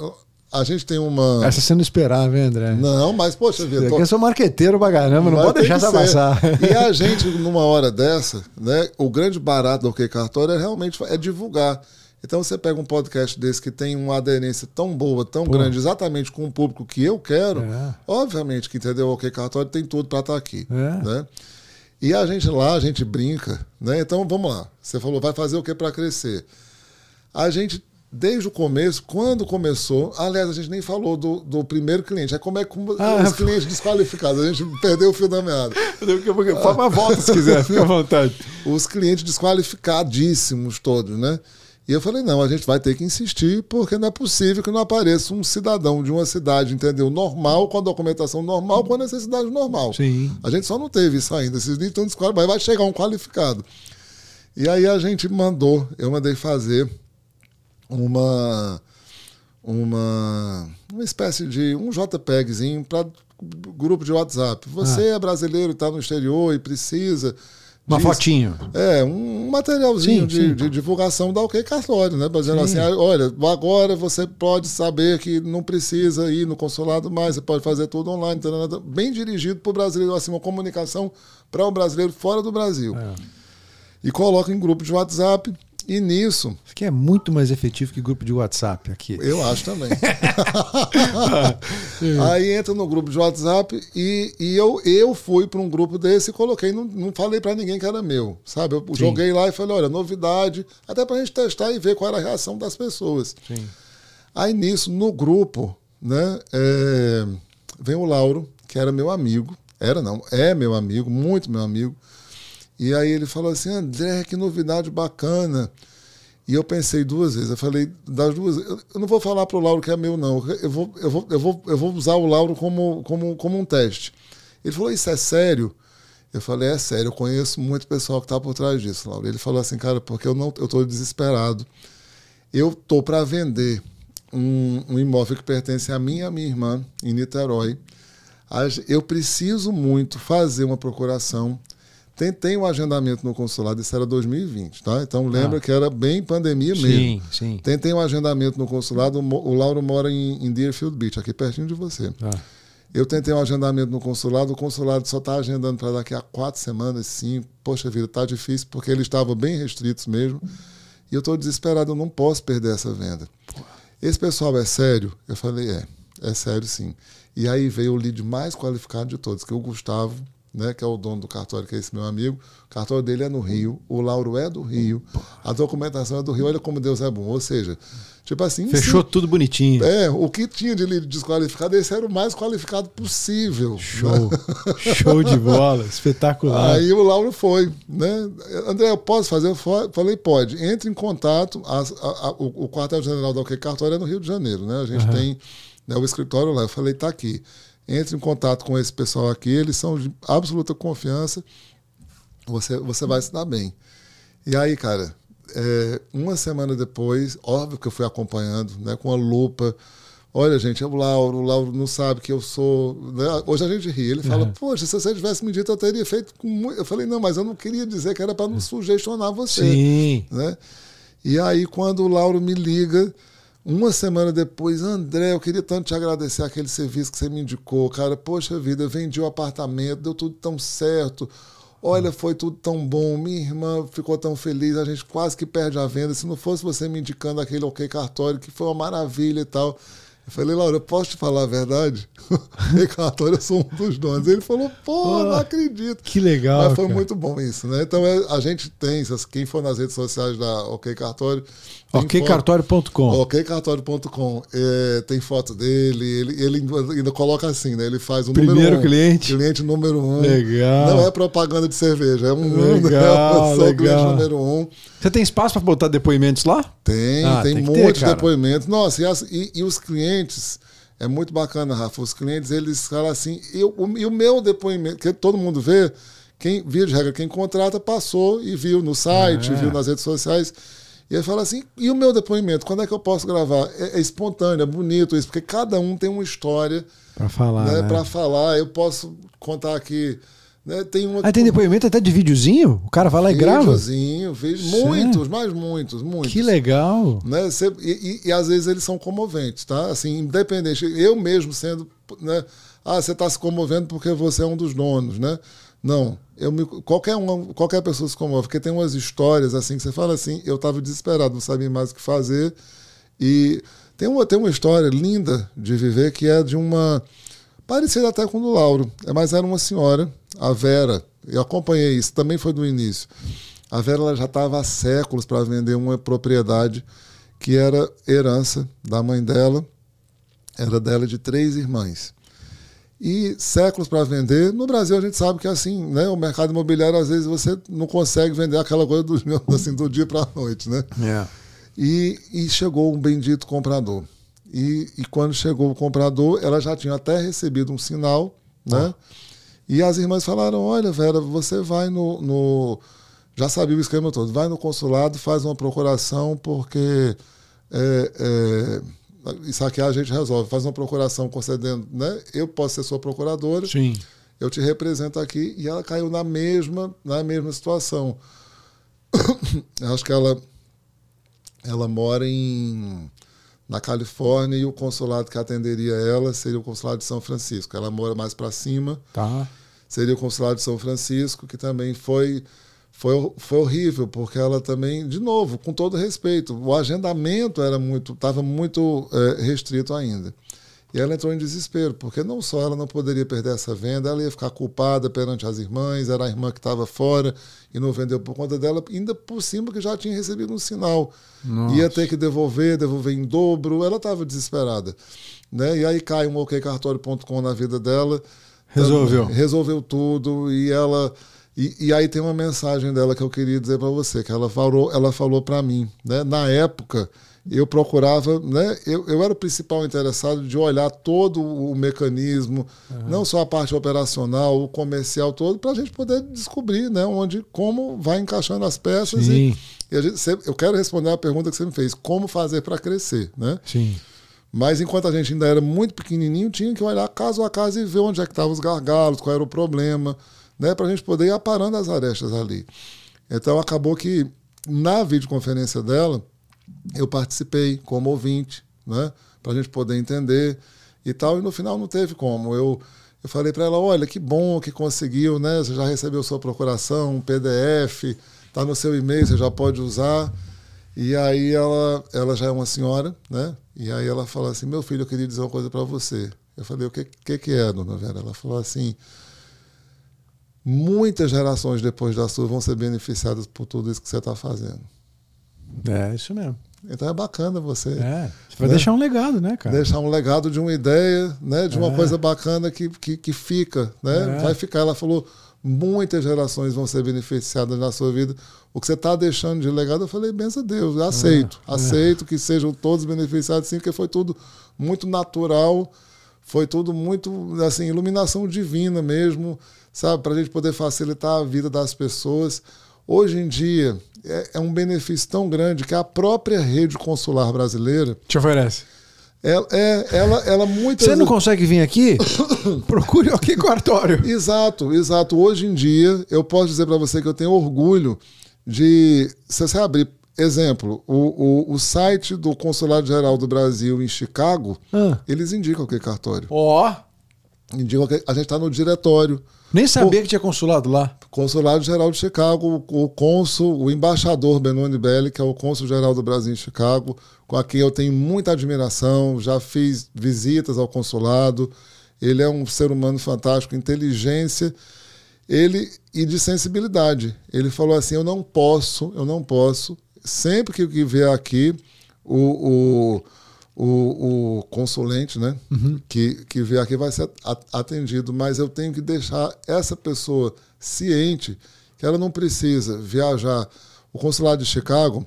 a gente tem uma. Essa você não esperava, hein, André? Não, mas, poxa vida. Tô... Eu sou marqueteiro pra caramba, não pode deixar essa ser. passar. E a gente, numa hora dessa, né? O grande barato do OK Cartório é realmente é divulgar. Então você pega um podcast desse que tem uma aderência tão boa, tão Pô. grande, exatamente com o público que eu quero, É. obviamente que entendeu o OK Cartório tem tudo para estar aqui. É. Né? E a gente lá, a gente brinca, né? Então vamos lá. Você falou, vai fazer o que para crescer? A gente, desde o começo, quando começou, aliás, a gente nem falou do, do primeiro cliente. É como é que Ah, os clientes desqualificados. A gente perdeu o fio da meada. Faz uma volta se quiser, fica à vontade. Os clientes desqualificadíssimos todos, né? E eu falei, não, a gente vai ter que insistir, porque não é possível que não apareça um cidadão de uma cidade, entendeu? Normal, com a documentação normal, com a necessidade normal. Sim. A gente só não teve isso ainda. Esses níveis estão desqualificados, mas vai chegar um qualificado. E aí a gente mandou, eu mandei fazer uma uma uma espécie de um JPEGzinho para grupo de WhatsApp. Você é brasileiro e está no exterior e precisa Uma disso. fotinho. É, um materialzinho Sim, de, sim. de divulgação da OK Cartório, né? Dizendo Sim. assim, ah, olha, agora você pode saber que não precisa ir no consulado mais, você pode fazer tudo online, bem dirigido para o brasileiro, assim, uma comunicação para o brasileiro fora do Brasil. É. E coloca em grupo de WhatsApp, e nisso, Isso aqui é muito mais efetivo que grupo de WhatsApp aqui. eu acho também. Aí entra no grupo de WhatsApp e, e eu, eu fui para um grupo desse e coloquei, não, não falei para ninguém que era meu, sabe? Eu Sim. joguei lá e falei, olha, novidade, até para a gente testar e ver qual era a reação das pessoas. Sim. Aí nisso, no grupo, né, é, vem o Lauro, que era meu amigo, era não, é meu amigo, muito meu amigo, e aí ele falou assim, André, que novidade bacana. E eu pensei duas vezes, eu falei, das duas, eu não vou falar para o Lauro que é meu, não. Eu vou, eu vou, eu vou, eu vou usar o Lauro como, como, como um teste. Ele falou, isso é sério? Eu falei, é sério, eu conheço muito pessoal que está por trás disso, Lauro. Ele falou assim, cara, porque eu não eu estou desesperado. Eu tô para vender um, um imóvel que pertence a mim e a minha irmã, em Niterói. Eu preciso muito fazer uma procuração. Tentei um agendamento no consulado, isso era 2020, tá? Então lembra Ah. que era bem pandemia mesmo. Sim, sim. Tentei um agendamento no consulado, o Lauro mora em, em Deerfield Beach, aqui pertinho de você. Tá. Eu tentei um agendamento no consulado, o consulado só está agendando para daqui a quatro semanas, cinco. Poxa vida, tá difícil, porque eles estavam bem restritos mesmo. E eu estou desesperado, eu não posso perder essa venda. Esse pessoal é sério? Eu falei, é, é sério sim. E aí veio o lead mais qualificado de todos, que é o Gustavo, né, que é o dono do cartório, que é esse meu amigo. O cartório dele é no Rio, o Lauro é do Rio, a documentação é do Rio, olha como Deus é bom. Ou seja, tipo assim, Fechou tudo bonitinho. é, o que tinha de desqualificado, esse era o mais qualificado possível. Show. Show de bola. Espetacular. Aí o Lauro foi, né? André, eu posso fazer? Eu fa- falei, pode. Entre em contato. as- a- a- o, o quartel-general da OK Cartório é no Rio de Janeiro, né? A gente Aham. tem né, o escritório lá. Eu falei, tá aqui. Entre em contato com esse pessoal aqui, eles são de absoluta confiança. Você, você vai se dar bem. E aí, cara, é, uma semana depois, óbvio que eu fui acompanhando, né, com a lupa. Olha, gente, é o Lauro, o Lauro não sabe que eu sou. né? Hoje a gente ri. Ele fala, Uhum. poxa, se você tivesse me dito, eu teria feito com muito. Eu falei, não, mas eu não queria dizer que era para não sugestionar você. Sim. Né? E aí, quando o Lauro me liga, uma semana depois, André, eu queria tanto te agradecer aquele serviço que você me indicou, cara. Poxa vida, vendi o apartamento, deu tudo tão certo. Olha, foi tudo tão bom. Minha irmã ficou tão feliz, a gente quase que perde a venda. Se não fosse você me indicando aquele OK cartório, que foi uma maravilha e tal. Eu falei, Laura, eu posso te falar a verdade? OK cartório, eu sou um dos donos. Ele falou, pô, não Ah, acredito. Que legal. Mas foi cara. muito bom isso, né? Então é, a gente tem, quem for nas redes sociais da OK Cartório. OKcartório.com. OKcartório.com. É, tem foto dele, ele, ele ainda- coloca assim, né? Ele faz o Primeiro número um. cliente. Cliente número um. Legal. Não é propaganda de cerveja, é um Legal, legal. cliente número um. Você tem espaço para botar depoimentos lá? Tem, Ah, tem, tem ter, depoimentos. Nossa, e, as- e- e os clientes, é muito bacana, Rafa. Os clientes, eles falam assim, eu, o, e o meu depoimento, que todo mundo vê, quem, via de regra, quem contrata passou e viu no site, É. viu nas redes sociais. E ele fala assim, e o meu depoimento, quando é que eu posso gravar? É, é espontâneo, é bonito isso, porque cada um tem uma história Para falar. né, né? para falar. Eu posso contar aqui Né? Tem uma Ah, tem depoimento até de videozinho? O cara vai lá e grava? videozinho, Sério? muitos, mas muitos, muitos. Que legal. né? E, e- e às vezes eles são comoventes, tá? Assim, independente. Eu mesmo sendo, né? Ah, você está se comovendo porque você é um dos donos, né? Não, eu me, qualquer um, qualquer pessoa se comove, porque tem umas histórias assim que você fala assim, eu estava desesperado, não sabia mais o que fazer e tem uma tem uma história linda de viver que é de uma parecida até com o do Lauro, é, mas era uma senhora, a Vera. Eu acompanhei isso, também foi do início. A Vera já estava há séculos para vender uma propriedade que era herança da mãe dela, era dela de três irmãs. E séculos para vender. No Brasil a gente sabe que assim, né, o mercado imobiliário às vezes você não consegue vender aquela coisa do, assim, do dia para a noite, né? É. E, e chegou um bendito comprador. E, e quando chegou o comprador, ela já tinha até recebido um sinal, né? E as irmãs falaram: Olha, Vera, você vai no, no- Já sabia o esquema todo. Vai no consulado, faz uma procuração, porque. É, é, isso aqui a gente resolve. Faz uma procuração concedendo, né? Eu posso ser sua procuradora Sim. eu te represento aqui e ela caiu na mesma na mesma situação acho que ela ela mora em na Califórnia e o consulado que atenderia ela seria o consulado de São Francisco. Ela mora mais para cima. Tá. seria o consulado de São Francisco que também foi foi, foi horrível porque ela também de novo com todo respeito o agendamento era muito estava muito eh, restrito ainda e ela entrou em desespero, porque não só ela não poderia perder essa venda, ela ia ficar culpada perante as irmãs, era a irmã que estava fora e não vendeu por conta dela, ainda por cima que já tinha recebido um sinal. Nossa. Ia ter que devolver, devolver em dobro, ela estava desesperada. Né? E aí cai um okcartório.com na vida dela. Resolveu. Resolveu tudo e ela... E, e aí tem uma mensagem dela que eu queria dizer para você, que ela falou, ela falou para mim, né? Na época, eu procurava, né? Eu, eu era o principal interessado de olhar todo o mecanismo, não só a parte operacional, o comercial todo, para a gente poder descobrir, né? Onde, como vai encaixando as peças. E, Sim. e a gente, eu quero responder a pergunta que você me fez: como fazer para crescer, né? Sim. Mas enquanto a gente ainda era muito pequenininho, tinha que olhar caso a caso e ver onde é que estavam os gargalos, qual era o problema, né, para a gente poder ir aparando as arestas ali. Então acabou que na videoconferência dela eu participei como ouvinte, né, para a gente poder entender e tal. E no final não teve como. Eu eu falei para ela, olha, que bom que conseguiu, né? Você já recebeu sua procuração, um PDF, tá no seu e-mail, você já pode usar. E aí ela, ela já é uma senhora, né? E aí ela fala assim, meu filho, eu queria dizer uma coisa para você. Eu falei, o que, que que é, dona Vera? Ela falou assim, muitas gerações depois da sua vão ser beneficiadas por tudo isso que você está fazendo. É isso mesmo. Então é bacana você É. Você vai Né? deixar um legado, né, cara? deixar um legado de uma ideia, né? De uma É. coisa bacana que, que, que fica, né? É. Vai ficar. Ela falou, muitas gerações vão ser beneficiadas na sua vida. O que você está deixando de legado, eu falei, benção a Deus, eu aceito. É. Aceito que sejam todos beneficiados, sim, porque foi tudo muito natural, foi tudo muito, assim, iluminação divina mesmo, sabe? Para a gente poder facilitar a vida das pessoas. Hoje em dia, é, é um benefício tão grande que a própria rede consular brasileira, Te oferece. ela, é, ela, ela muitas Você não consegue vir aqui? Procure o aqui cartório. Exato, exato. Hoje em dia, eu posso dizer para você que eu tenho orgulho de. Se você abrir, exemplo, o, o, o site do Consulado Geral do Brasil em Chicago, Ah. eles indicam que é cartório. Ó. Indicam que a gente está no diretório. Nem sabia que tinha consulado lá. Consulado Geral de Chicago, o cônsul, o embaixador Benoni Belli, que é o cônsul geral do Brasil em Chicago, com quem eu tenho muita admiração, já fiz visitas ao consulado. Ele é um ser humano fantástico, inteligência, ele e de sensibilidade. Ele falou assim: eu não posso, eu não posso. Sempre que, que vier aqui, o, o, o, o consulente, né, que, que vier aqui vai ser atendido, mas eu tenho que deixar essa pessoa ciente que ela não precisa viajar. O consulado de Chicago,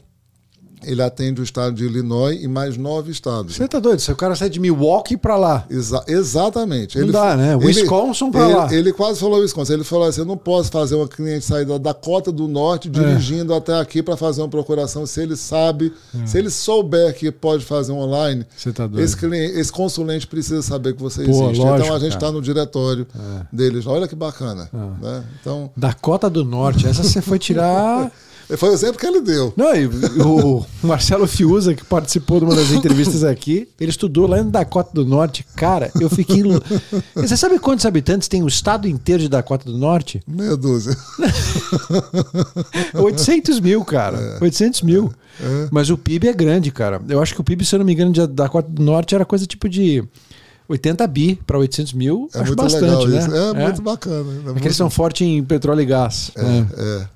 ele atende o estado de Illinois e mais nove estados. Você tá doido? Se o cara sai de Milwaukee pra lá. Exa exatamente. Não ele, dá, né? Wisconsin pra ele, lá. Ele quase falou Wisconsin. Ele falou assim: eu não posso fazer uma cliente sair da Dakota do É. Norte dirigindo até aqui para fazer uma procuração. Se ele sabe, se ele souber que pode fazer online, Você tá doido. esse, cliente, esse consulente precisa saber que você Pô, existe. lógico, então a gente está no diretório deles. Olha que bacana. Ah. né? Então, Dakota do Norte. Essa você foi tirar. foi o exemplo que ele deu. Não, e o Marcelo Fiuza, que participou de uma das entrevistas aqui, ele estudou lá em Dakota do Norte. Cara, eu fiquei. Você sabe quantos habitantes tem o estado inteiro de Dakota do Norte? Meia dúzia. 800 mil, cara. 800 mil. Mas o PIB é grande, cara. Eu acho que o PIB, se eu não me engano, de Dakota do Norte era coisa tipo de 80 bi para 800 mil. É acho muito bastante, legal né? isso. É, muito bacana. É É que muito- eles são fortes em petróleo e gás. né?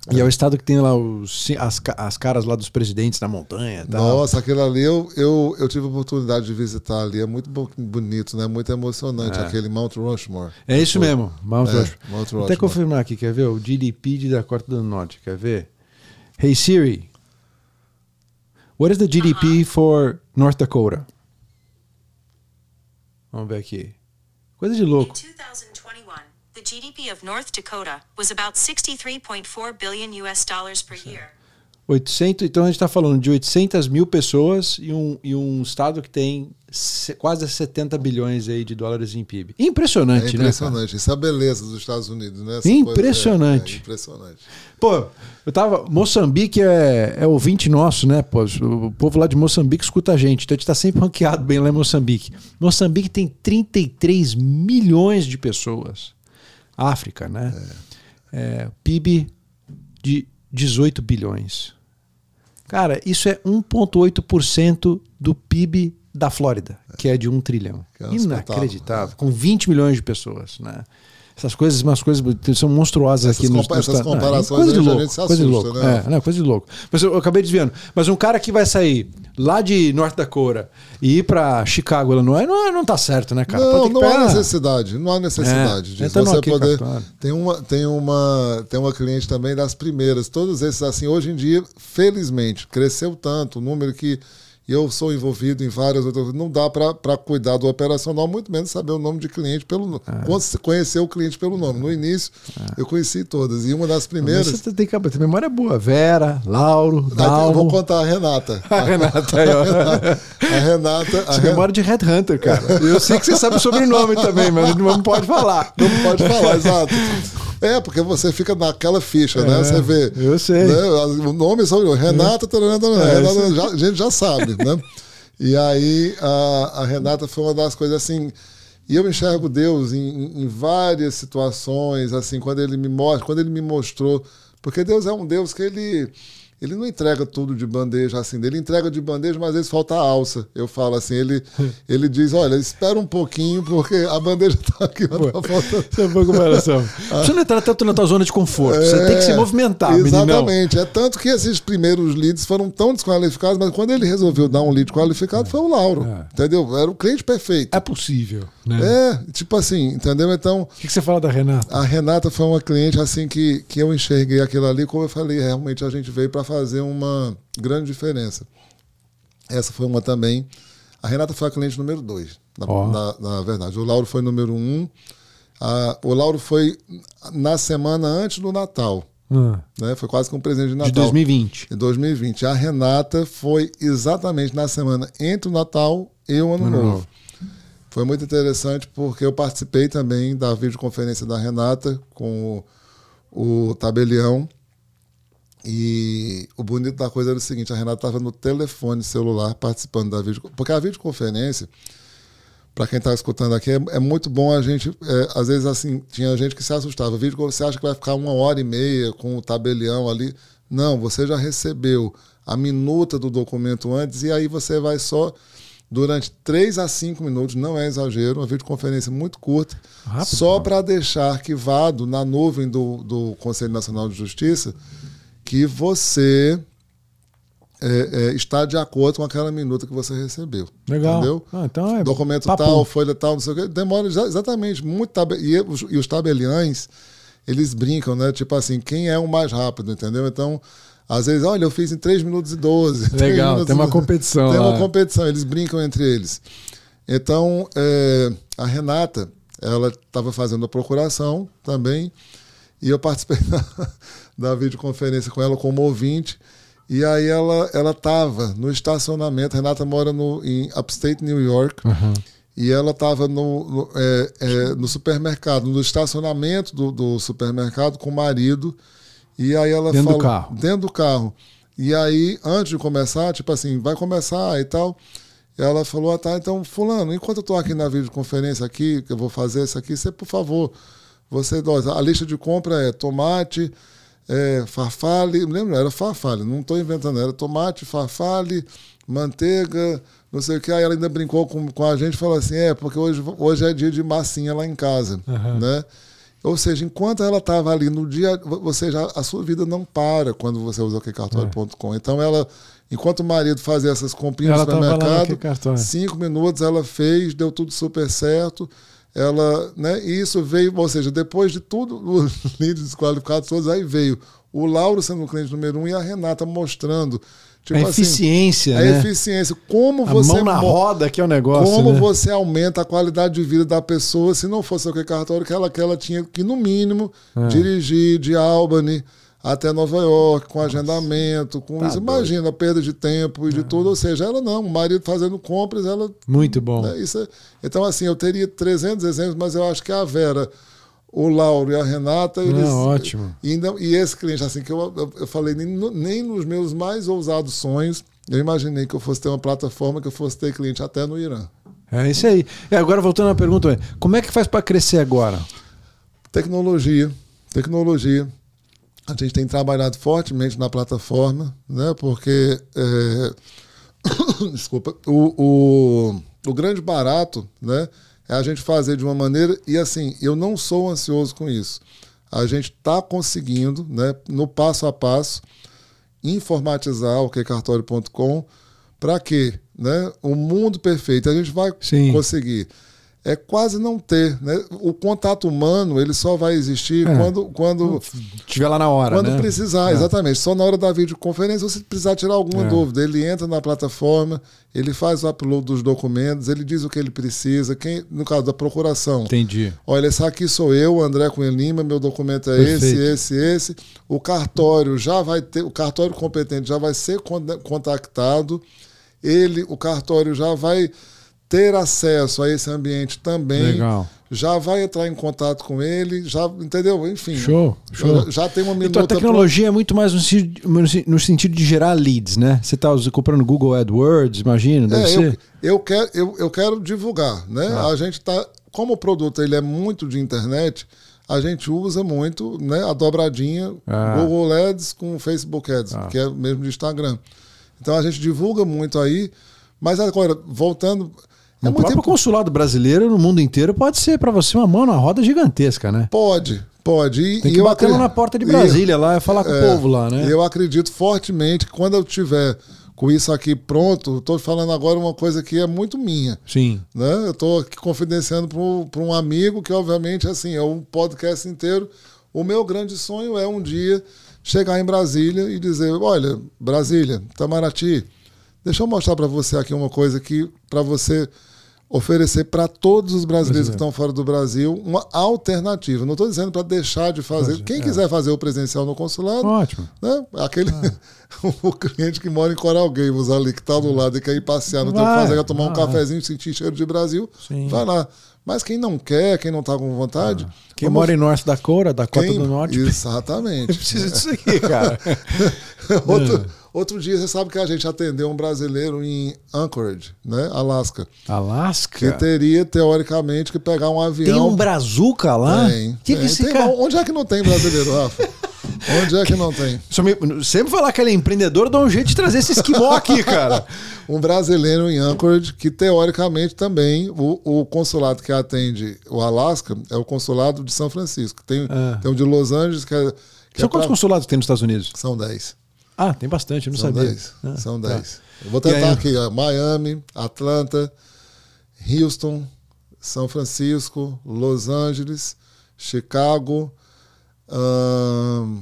é, E é o estado que tem lá os, as, as caras lá dos presidentes na montanha. tal. Nossa, aquilo ali eu, eu, eu tive a oportunidade de visitar ali. É muito bo- bonito, né? Muito emocionante. Aquele Mount Rushmore. É isso mesmo, Mount É, Rushmore. Mount Vou até Rushmore. confirmar aqui, quer ver? O GDP de Dakota do Norte, quer ver? Hey Siri, what is the GDP for North Dakota? Vamos ver aqui. Coisa de louco. 2021, the GDP North Dakota was about 63.4 billion US dollars per year. 800, então a gente está falando de 800 mil pessoas e um, e um estado que tem se- quase 70 bilhões aí de dólares em PIB. Impressionante, É né? impressionante. Isso é a beleza dos Estados Unidos, né? Essa Impressionante. é, é impressionante. Pô, eu tava. Moçambique é, é ouvinte nosso, né? Pô, o povo lá de Moçambique escuta a gente. Então a gente tá sempre ranqueado bem lá em Moçambique. Moçambique tem 33 milhões de pessoas. África, né? É, PIB de 18 bilhões. Cara, isso é 1,8% do PIB da Flórida, que é de 1 trilhão. É um Inacreditável. Com 20 milhões de pessoas, né? Essas coisas, umas coisas são monstruosas Essas aqui nos essas comparações coisa de louco, gente se coisa de assusta, louco. né? É, não, coisa de louco. Mas eu, eu acabei desviando. Mas um cara que vai sair lá de North Dakota e ir pra Chicago, Illinois, não, é- não tá certo, né, cara? Não, não há pegar- necessidade. Não há necessidade É, disso. entra no Você aqui, poder. Tem uma, tem, uma, tem uma cliente também das primeiras. Todos esses, assim, hoje em dia, felizmente, cresceu tanto o número que eu sou envolvido em várias outras. Não dá para cuidar do operacional, muito menos saber o nome de cliente pelo nome. Conhecer o cliente pelo nome. No início, eu conheci todas. E uma das primeiras. Você tem, que- tem memória boa. Vera, Lauro, eu vou contar a Renata. A Renata aí, ó. A Renata. A Você Ren- memória de Headhunter, cara. Eu sei que você sabe o sobrenome também, mas não pode falar. Não pode falar, exato. É, porque você fica naquela ficha, né? É, Você vê. eu sei. né? O nome só Renata, É, Renata, já- a gente já sabe, né? E aí a, a Renata foi uma das coisas assim. E eu enxergo Deus em, em- várias situações, assim, quando ele me mostra, quando ele me mostrou. Porque Deus é um Deus que ele. Ele não entrega tudo de bandeja assim, ele entrega de bandeja, mas às vezes falta a alça. Eu falo assim, ele, ele diz, olha, espera um pouquinho, porque a bandeja tá aqui, mas tá faltando. Você foi comparação. Você não entrar tanto na tua zona de conforto. Você tem que se movimentar, meninão. Exatamente. É tanto que esses primeiros leads foram tão desqualificados, mas quando ele resolveu dar um lead qualificado, foi o Lauro. É. Entendeu? Era o cliente perfeito. É possível, né? É, tipo assim, entendeu? Então, O que, que você fala da Renata? a Renata foi uma cliente assim que, que eu enxerguei aquilo ali, como eu falei, realmente a gente veio para fazer uma grande diferença. Essa foi uma também. A Renata foi a cliente número dois, na, Ó. na- na verdade. O Lauro foi número um. A- o Lauro foi na semana antes do Natal. Ah, Né? Foi quase que um presente de Natal. de 2020. Em 2020. A Renata foi exatamente na semana entre o Natal e o Ano, Ano Novo. Novo. Foi muito interessante porque eu participei também da videoconferência da Renata com o, o Tabelião. E o bonito da coisa era o seguinte: a Renata estava no telefone celular participando da videoconferência. Porque a videoconferência, para quem está escutando aqui, é, é muito bom a gente. é, às vezes, assim, tinha gente que se assustava. Vídeo você acha que vai ficar uma hora e meia com o tabelião ali. Não, você já recebeu a minuta do documento antes e aí você vai só durante 3 a 5 minutos, não é exagero, uma videoconferência muito curta, Rápido, só mano. para deixar arquivado na nuvem do, do Conselho Nacional de Justiça que você é, é, está de acordo com aquela minuta que você recebeu. Legal. Entendeu? Ah, então é Documento papo. tal, folha tal, não sei o quê. Demora exa- exatamente muito. Tabe... E, os, e os tabeliães, eles brincam, né? Tipo assim, quem é o mais rápido, entendeu? Então, Às vezes, olha, eu fiz em 3 minutos e 12. três Legal, tem uma competição Tem lá. uma competição, eles brincam entre eles. Então, é, a Renata, ela estava fazendo a procuração também, e eu participei da, da videoconferência com ela como ouvinte. E aí ela ela estava no estacionamento. Renata mora no, em Upstate New York. E ela estava no, no, é, é, no supermercado, no estacionamento do, do supermercado com o marido. E aí ela Dentro do falou, carro. Dentro do carro. E aí, antes de começar, tipo assim, vai começar e tal. Ela falou, ah, tá, então, fulano, enquanto eu tô aqui na videoconferência aqui, que eu vou fazer isso aqui, você, por favor, você, a lista de compra é tomate, é, farfalle, lembra? Era farfalle, não estou inventando, era tomate, farfalle, manteiga, não sei o que. Aí ela ainda brincou com, com a gente e falou assim: é, porque hoje, hoje é dia de massinha lá em casa, né? Ou seja, enquanto ela estava ali no dia, você já, a sua vida não para quando você usa o quecartório.com. Então ela, enquanto o marido fazia essas comprinhas no Quecartório. cinco minutos ela fez, deu tudo super certo. Ela, né, e isso veio, ou seja, depois de tudo, os líderes desqualificados todos, aí veio o Lauro sendo o cliente número um e a Renata mostrando. Tipo a assim, eficiência, a né? eficiência. Como A você mão na roda que é o negócio, como né? você aumenta a qualidade de vida da pessoa se não fosse o que cartório que ela, que ela tinha que, no mínimo, É. dirigir de Albany até Nova York, com agendamento, com Tá isso. doido. É. Imagina perda de tempo e de tudo. Ou seja, ela não, o marido fazendo compras, ela. Muito bom. né, isso é- então, assim, eu teria 300 exemplos, mas eu acho que a Vera, o Lauro e a Renata, eles. Não, ótimo. E, ainda- e esse cliente, assim, que eu, eu, eu falei, nem, nem nos meus mais ousados sonhos, eu imaginei que eu fosse ter uma plataforma que eu fosse ter cliente até no Irã. É isso aí. E agora, voltando à pergunta, é, como é que faz para crescer agora? Tecnologia, tecnologia. A gente tem trabalhado fortemente na plataforma, né? Porque é, desculpa, o, o, o grande barato, né? É a gente fazer de uma maneira e assim, eu não sou ansioso com isso. A gente está conseguindo, né? No passo a passo, informatizar o quecartório.com para quê? Né? O mundo perfeito. A gente vai Sim. conseguir. É quase não ter. Né? O contato humano ele só vai existir É. quando, quando, Estiver lá na hora, quando né? precisar, É. exatamente. Só na hora da videoconferência, você precisar tirar alguma É. dúvida. Ele entra na plataforma, ele faz o upload dos documentos, ele diz o que ele precisa. Quem, no caso da procuração, Entendi. Olha, esse aqui sou eu, André Cunha Lima, meu documento é Perfeito. esse, esse, esse. O cartório já vai ter, o cartório competente já vai ser con- contactado. Ele, o cartório já vai ter acesso a esse ambiente também. Legal. Já vai entrar em contato com ele, já, entendeu? Enfim. Show, show. Já, já tem uma Então minuta a tecnologia é muito mais no, no sentido de gerar leads, né? Você está comprando Google AdWords, imagina, deve É, ser. eu, eu, quero, eu, eu quero divulgar, né? Ah. A gente tá, como o produto ele é muito de internet, a gente usa muito, né? A dobradinha Ah. Google Ads com Facebook Ads, que é mesmo de Instagram. Então a gente divulga muito aí, mas agora voltando, é o muito próprio impo- consulado brasileiro no mundo inteiro pode ser para você uma mão na roda gigantesca, né? pode, pode. E, Tem e que eu bater na porta de e- Brasília lá e falar com É, o povo lá, né? Eu acredito fortemente que quando eu tiver com isso aqui pronto, estou falando agora uma coisa que é muito minha. Sim. né? Eu estou aqui confidenciando para um amigo que, obviamente, assim, é um podcast inteiro. O meu grande sonho é um dia chegar em Brasília e dizer: olha, Brasília, Itamaraty, deixa eu mostrar para você aqui uma coisa que para você oferecer para todos os brasileiros que estão fora do Brasil uma alternativa. Não estou dizendo para deixar de fazer. Fazer, Quem é. quiser fazer o presencial no consulado, Ótimo. né? Aquele o cliente que mora em Coral Gables ali, que está do lado e quer ir passear, não tem o que Vai, fazer, quer tomar um vai. cafezinho, sentir cheiro de Brasil, Sim. vai lá. Mas quem não quer, quem não está com vontade. Quem vamos- mora em Norte Dakota, Dakota quem- do Norte, Exatamente. precisa disso aqui, cara. outro, outro dia, você sabe que a gente atendeu um brasileiro em Anchorage, né? Alasca. Que Alasca. teria, teoricamente, que pegar um avião. Tem um brazuca lá? Tem, que que tem, esse tem. cara... Onde é que não tem brasileiro, Rafa? Onde é que não tem? Me- Sempre falar que ele é empreendedor, dá um jeito de trazer esse esquimó aqui, cara. Um brasileiro em Anchorage, que teoricamente também o, o consulado que atende o Alasca é o consulado de São Francisco. Tem, Ah. tem um de Los Angeles que é. Que São é quantos pra- consulados tem nos Estados Unidos? São 10. Ah, tem bastante, eu não São sabia. 10. Ah, São tá. 10. Eu vou E aí? tentar aqui: ó, Miami, Atlanta, Houston, São Francisco, Los Angeles, Chicago, ahn,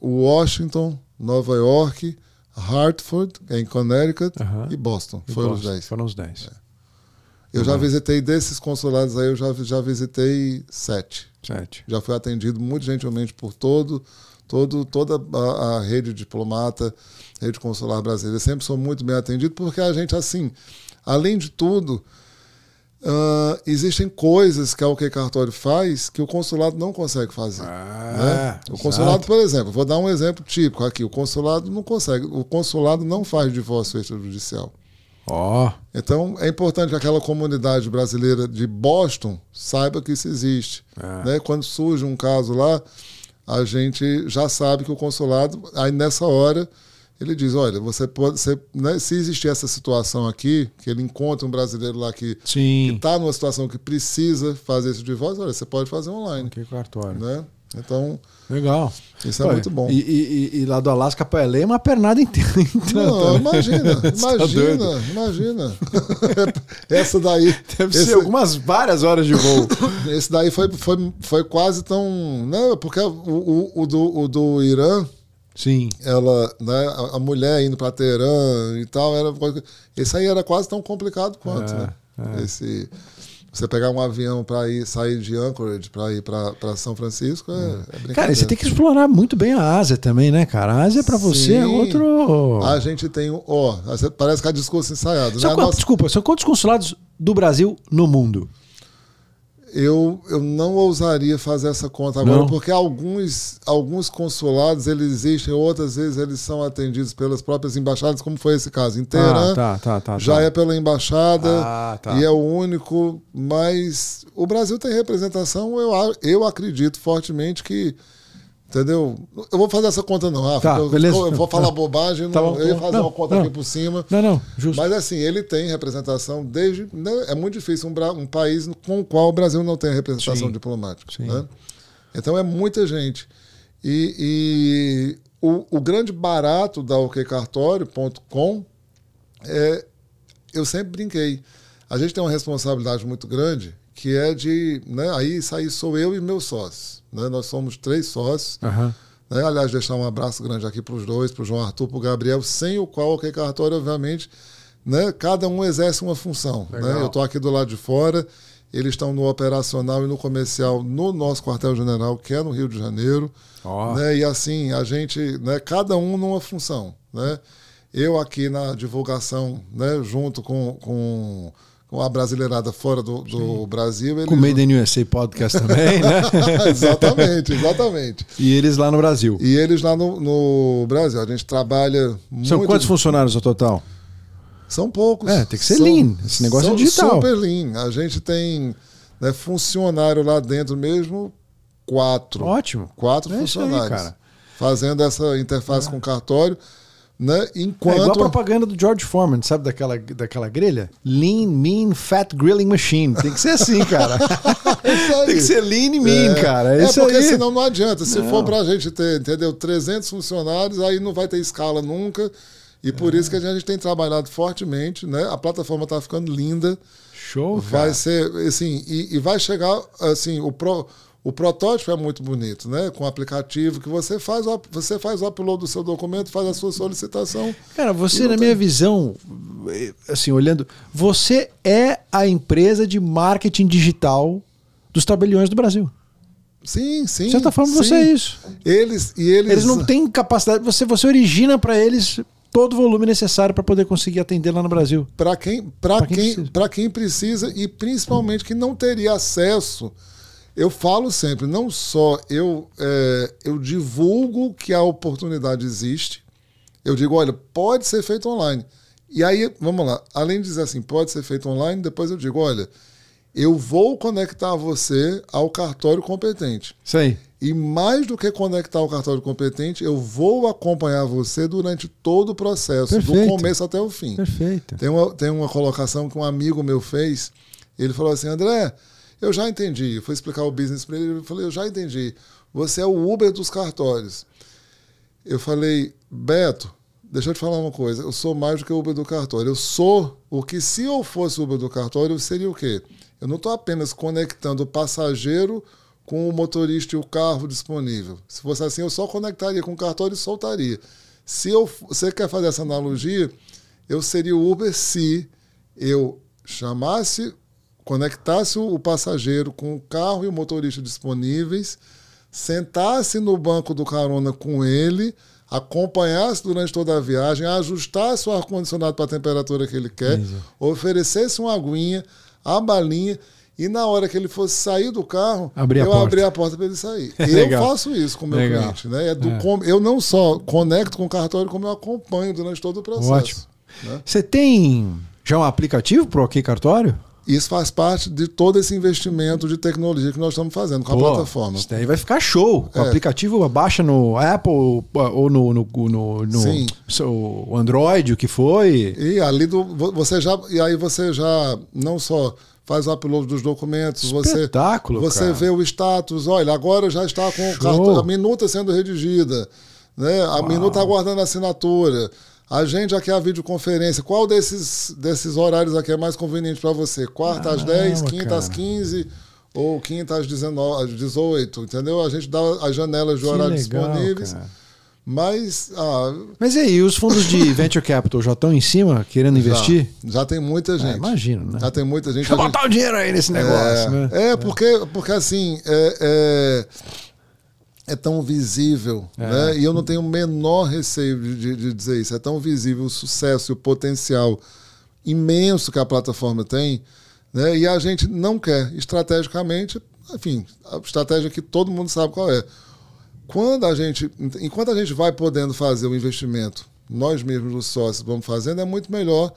Washington, Nova York, Hartford, em Connecticut, Aham. e Boston. E Foram os Boston. 10. Foram os 10. Eu já Uhum. visitei desses consulados aí, eu já, já visitei sete. Sete. Já fui atendido muito gentilmente por todo, todo, toda a, a rede diplomata, rede consular brasileira. Sempre sou muito bem atendido, porque a gente, assim, além de tudo, ah, existem coisas que a OK Cartório faz que o consulado não consegue fazer. né? O consulado, por exemplo, vou dar um exemplo típico aqui. O consulado não consegue. O consulado não faz divórcio extrajudicial. Ó, Então, é importante que aquela comunidade brasileira de Boston saiba que isso existe. É. Né? Quando surge um caso lá, a gente já sabe que o consulado, aí nessa hora, ele diz: olha, você pode. Você, né, se existir essa situação aqui, que ele encontra um brasileiro lá que está numa situação que precisa fazer esse divórcio, olha, você pode fazer online. Que cartório. Né? Então, Legal. isso é Pô, muito bom. E, e- e- lá do Alasca para LA é uma pernada inteira. Não, imagina, tá imagina, imagina. Essa daí. Deve esse- ser algumas várias horas de voo. Esse daí foi, foi, foi quase tão. Né, porque o, o, o do, o do Irã, Sim. ela, né, a, a mulher indo para Teherã e tal, era, esse aí era quase tão complicado quanto. É, né? Esse, você pegar um avião para ir sair de Anchorage para ir para São Francisco é, é brincadeira. Cara, e você tem que explorar muito bem a Ásia também, né, cara? A Ásia para você é outro. A gente tem. Ó, parece que é discurso ensaiado. São né? Quantos, nossa- Desculpa, são quantos consulados do Brasil no mundo? Eu, eu não ousaria fazer essa conta agora, Não? porque alguns, alguns consulados eles existem, outras vezes eles são atendidos pelas próprias embaixadas, como foi esse caso. Teherã, Ah, tá, tá, tá. já tá. é pela embaixada Ah, tá. e é o único, mas o Brasil tem representação, eu, eu acredito fortemente que. Entendeu? Eu vou fazer essa conta não, Rafa. Tá, eu, beleza. eu vou falar Tá. bobagem, Tá não- bom. eu ia fazer Não, uma conta não. aqui por cima. Não, não, justo. Mas assim, ele tem representação desde. né, é muito difícil um, um país com o qual o Brasil não tem representação Sim. diplomática. Sim. né? Então é muita gente. E, e o, o grande barato da okcartório.com é. Eu sempre brinquei. A gente tem uma responsabilidade muito grande que é de. Né, aí aí sou eu e meus sócios. Né? Nós somos três sócios. Aham. Né? Aliás, deixar um abraço grande aqui para os dois, para o João Arthur, para o Gabriel, sem o qual o OK Cartório, obviamente, né? cada um exerce uma função. Né? Eu estou aqui do lado de fora, eles estão no operacional e no comercial no nosso quartel-general, que é no Rio de Janeiro. Ó. Né? E assim, a gente, né? cada um numa função. Né? Eu aqui na divulgação, né? junto com, com, com a brasileirada fora do, do Brasil. Eles... Com o Made in USA Podcast também, né? exatamente, exatamente. e eles lá no Brasil. E eles lá no, no Brasil, a gente trabalha São muito. quantos funcionários no total? São poucos. É, tem que ser São- lean. Esse negócio é são digital. Super lean. A gente tem né, funcionário lá dentro mesmo, quatro. Ótimo. Quatro É aí, funcionários. cara. Fazendo essa interface com o cartório. Né, É enquanto. igual a propaganda do George Foreman, sabe daquela, daquela grelha? Lean, mean, fat grilling machine. Tem que ser assim, cara. Aí. Tem que ser lean e mean, cara. É, É, porque aí. senão não adianta. Se Não. for pra gente ter, entendeu, 300 funcionários, aí não vai ter escala nunca. E por É. isso que a gente tem trabalhado fortemente, né? A plataforma tá ficando linda. Show, Vai cara. ser, assim, e, e vai chegar, assim, o, pro, o protótipo é muito bonito, né? Com o aplicativo que você faz, você faz o upload do seu documento, faz a sua solicitação. Cara, você, na minha visão, eh, assim, olhando, você é a empresa de marketing digital dos tabeliões do Brasil. Sim, sim. De certa forma, sim. você é isso. Eles, e eles, Eles não têm capacidade, você, você origina para eles todo o volume necessário para poder conseguir atender lá no Brasil. para quem, para quem quem, para quem precisa e principalmente que não teria acesso. Eu falo sempre, não só eu, é, eu divulgo que a oportunidade existe, eu digo, olha, pode ser feito online. E aí, vamos lá, além de dizer assim, pode ser feito online, depois eu digo, olha, eu vou conectar você ao cartório competente. Aí. E mais do que conectar o cartório competente, eu vou acompanhar você durante todo o processo, Perfeito. do começo até o fim. Perfeito. Tem uma, tem uma colocação que um amigo meu fez. Ele falou assim: André, eu já entendi. Eu fui explicar o business para ele. Eu falei: Eu já entendi. Você é o Uber dos cartórios. Eu falei: Beto, deixa eu te falar uma coisa. Eu sou mais do que o Uber do cartório. Eu sou o que, se eu fosse o Uber do cartório, eu seria o quê? Eu não estou apenas conectando o passageiro com o motorista e o carro disponível. Se fosse assim, eu só conectaria com o cartório e soltaria. Se eu, você quer fazer essa analogia, eu seria o Uber se eu chamasse, conectasse o passageiro com o carro e o motorista disponíveis, sentasse no banco do carona com ele, acompanhasse durante toda a viagem, ajustasse o ar-condicionado para a temperatura que ele quer, Isso. oferecesse uma aguinha, a balinha, e na hora que ele fosse sair do carro, Abrir a eu porta. abri a porta para ele sair. eu Legal. faço isso com o meu Legal. cliente. Né? É do É. com- eu não só conecto com o cartório, como eu acompanho durante todo o processo. Ótimo. né? Você tem já um aplicativo pro OK Cartório? Isso faz parte de todo esse investimento de tecnologia que nós estamos fazendo com a Pô, plataforma. Isso daí vai ficar show. O É. aplicativo baixa no Apple ou no, no, no, no Sim. seu Android, o que foi. E ali do, vo- você já e aí você já não só faz o upload dos documentos, você Espetáculo, você cara. vê o status, olha, agora já está com o cartão, a minuta sendo redigida, né? A minuta aguardando a assinatura. A gente aqui a videoconferência, qual desses desses horários aqui é mais conveniente para você? Quarta às Caramba, 10, quinta às cara. 15 ou quinta às 19, às 18, entendeu? A gente dá as janelas de Que horário legal, disponíveis. cara. Mas ah, Mas e aí, os fundos de venture capital já estão em cima, querendo investir? já, já tem muita gente. É, imagino, né? Já tem muita gente. Deixa eu A gente- botar o dinheiro aí nesse negócio, é, né? é, porque, porque assim, é, é, tão visível, É. né? E eu não tenho o menor receio de, de- de dizer isso. É tão visível o sucesso e o potencial imenso que a plataforma tem, né? E a gente não quer, estrategicamente, enfim, a estratégia que todo mundo sabe qual é. Quando a gente, enquanto a gente vai podendo fazer o investimento, nós mesmos, os sócios, vamos fazendo, é muito melhor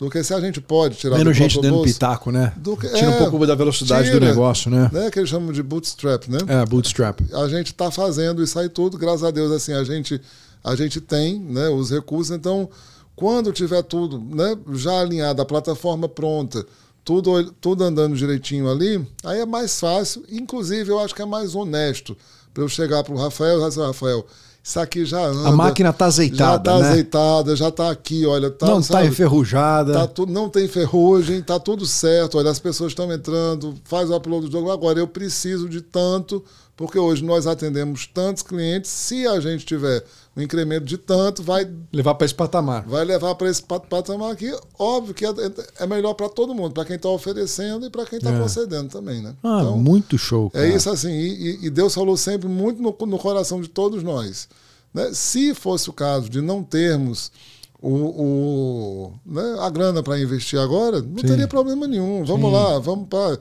do que se a gente pode tirar Menos do gente dando bolso pitaco, né? do que- Tira um é, pouco da velocidade do tira, negócio, né? né? Que eles chamam de bootstrap, né? É, bootstrap. A gente está fazendo isso aí tudo, graças a Deus, assim, a gente, a gente tem né, os recursos. Então, quando tiver tudo né, já alinhado, a plataforma pronta, tudo, tudo andando direitinho ali, aí é mais fácil. Inclusive, eu acho que é mais honesto para eu chegar para o Rafael e assim, Rafael, isso aqui já anda. A máquina tá Já azeitada, está né? azeitada, já está aqui, olha. Tá, Não tá sabe? enferrujada. Tá tudo, não tem ferrugem, tá tudo certo. Olha, as pessoas estão entrando, faz o upload do jogo. Agora eu preciso de tanto, porque hoje nós atendemos tantos clientes. Se a gente tiver um incremento de tanto, vai, Levar para esse patamar. vai levar para esse pat- patamar aqui. Óbvio que é, é melhor para todo mundo, para quem está oferecendo e para quem está É. concedendo também, né? Ah, Então, muito show, cara. é isso assim, e, e- e Deus falou sempre muito no, no coração de todos nós. né? Se fosse o caso de não termos o, o- né, a grana para investir agora, não Sim. teria problema nenhum. Vamos Sim. lá, vamos para.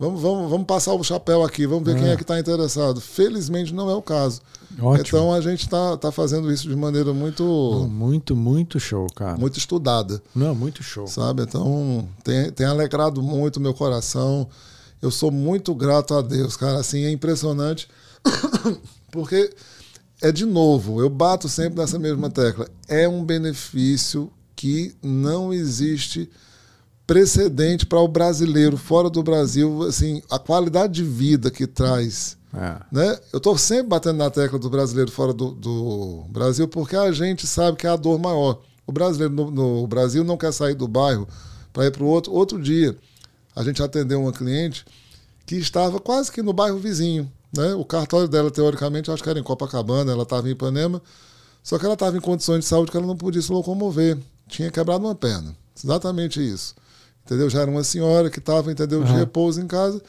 Vamos, vamos, vamos passar o chapéu aqui, vamos ver É. quem é que está interessado. Felizmente não é o caso. Ótimo. Então a gente está tá fazendo isso de maneira muito, Muito, muito show, cara. muito estudada Não, muito show. sabe? Então, tem, tem alegrado muito o meu coração. Eu sou muito grato a Deus, cara. Assim, é impressionante. Porque é de novo, eu bato sempre nessa mesma tecla. É um benefício que não existe precedente para o brasileiro fora do Brasil, assim, a qualidade de vida que traz É. né? Eu estou sempre batendo na tecla do brasileiro fora do, do Brasil porque a gente sabe que é a dor maior. O brasileiro no, no Brasil não quer sair do bairro para ir para o outro. Outro dia, a gente atendeu uma cliente que estava quase que no bairro vizinho. Né? O cartório dela, teoricamente, acho que era em Copacabana, ela estava em Ipanema, só que ela estava em condições de saúde que ela não podia se locomover. Tinha quebrado uma perna. Exatamente isso. Entendeu? Já era uma senhora que estava, entendeu, de repouso em casa.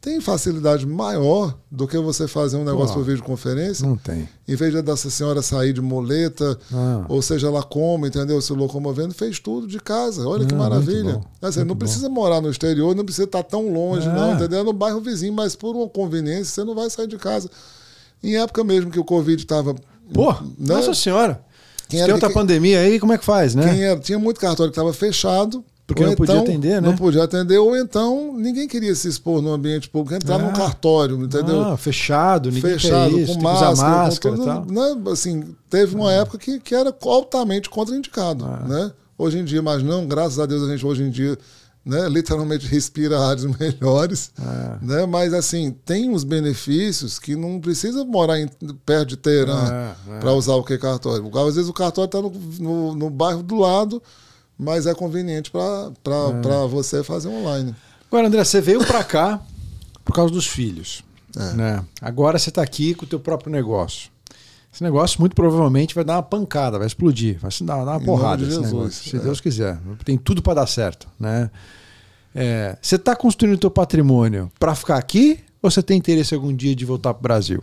Tem facilidade maior do que você fazer um negócio Pô, por videoconferência, Não tem. em vez de dessa senhora sair de moleta, Ah. ou seja lá como, entendeu? Se locomovendo, fez tudo de casa. Olha que Ah, maravilha. muito bom, Assim, não bom. precisa morar no exterior, não precisa estar tão longe, É. não, entendeu? É no bairro vizinho, mas por uma conveniência, você não vai sair de casa. Em época mesmo que o Covid estava. Pô, né? nossa senhora. Quem Se era tem outra quem- pandemia aí, como é que faz, né? Quem era, tinha muito cartório que estava fechado. Porque ou não podia então atender, né? Não podia atender, ou então ninguém queria se expor no ambiente público, entrar Ah. num cartório, entendeu? Ah, fechado, ninguém fechado, isso, com máscara, máscara com tudo, né? Assim, teve uma época que, que era altamente contraindicado, Ah. né? Hoje em dia, mas não, graças a Deus a gente hoje em dia, né, literalmente respira ares melhores, Ah. né? Mas assim, tem uns benefícios que não precisa morar em, perto de Teherã Ah, ah. para usar o que cartório. Às vezes o cartório está no, no, no bairro do lado, mas é conveniente para você fazer online. Agora, André, você veio pra cá por causa dos filhos. É. Né? Agora você tá aqui com o teu próprio negócio. Esse negócio muito provavelmente vai dar uma pancada, vai explodir, vai se dar, dar uma Em porrada. de Jesus, negócio, se é. Deus quiser. Tem tudo para dar certo, né? É, você está construindo o teu patrimônio para ficar aqui ou você tem interesse algum dia de voltar para o Brasil?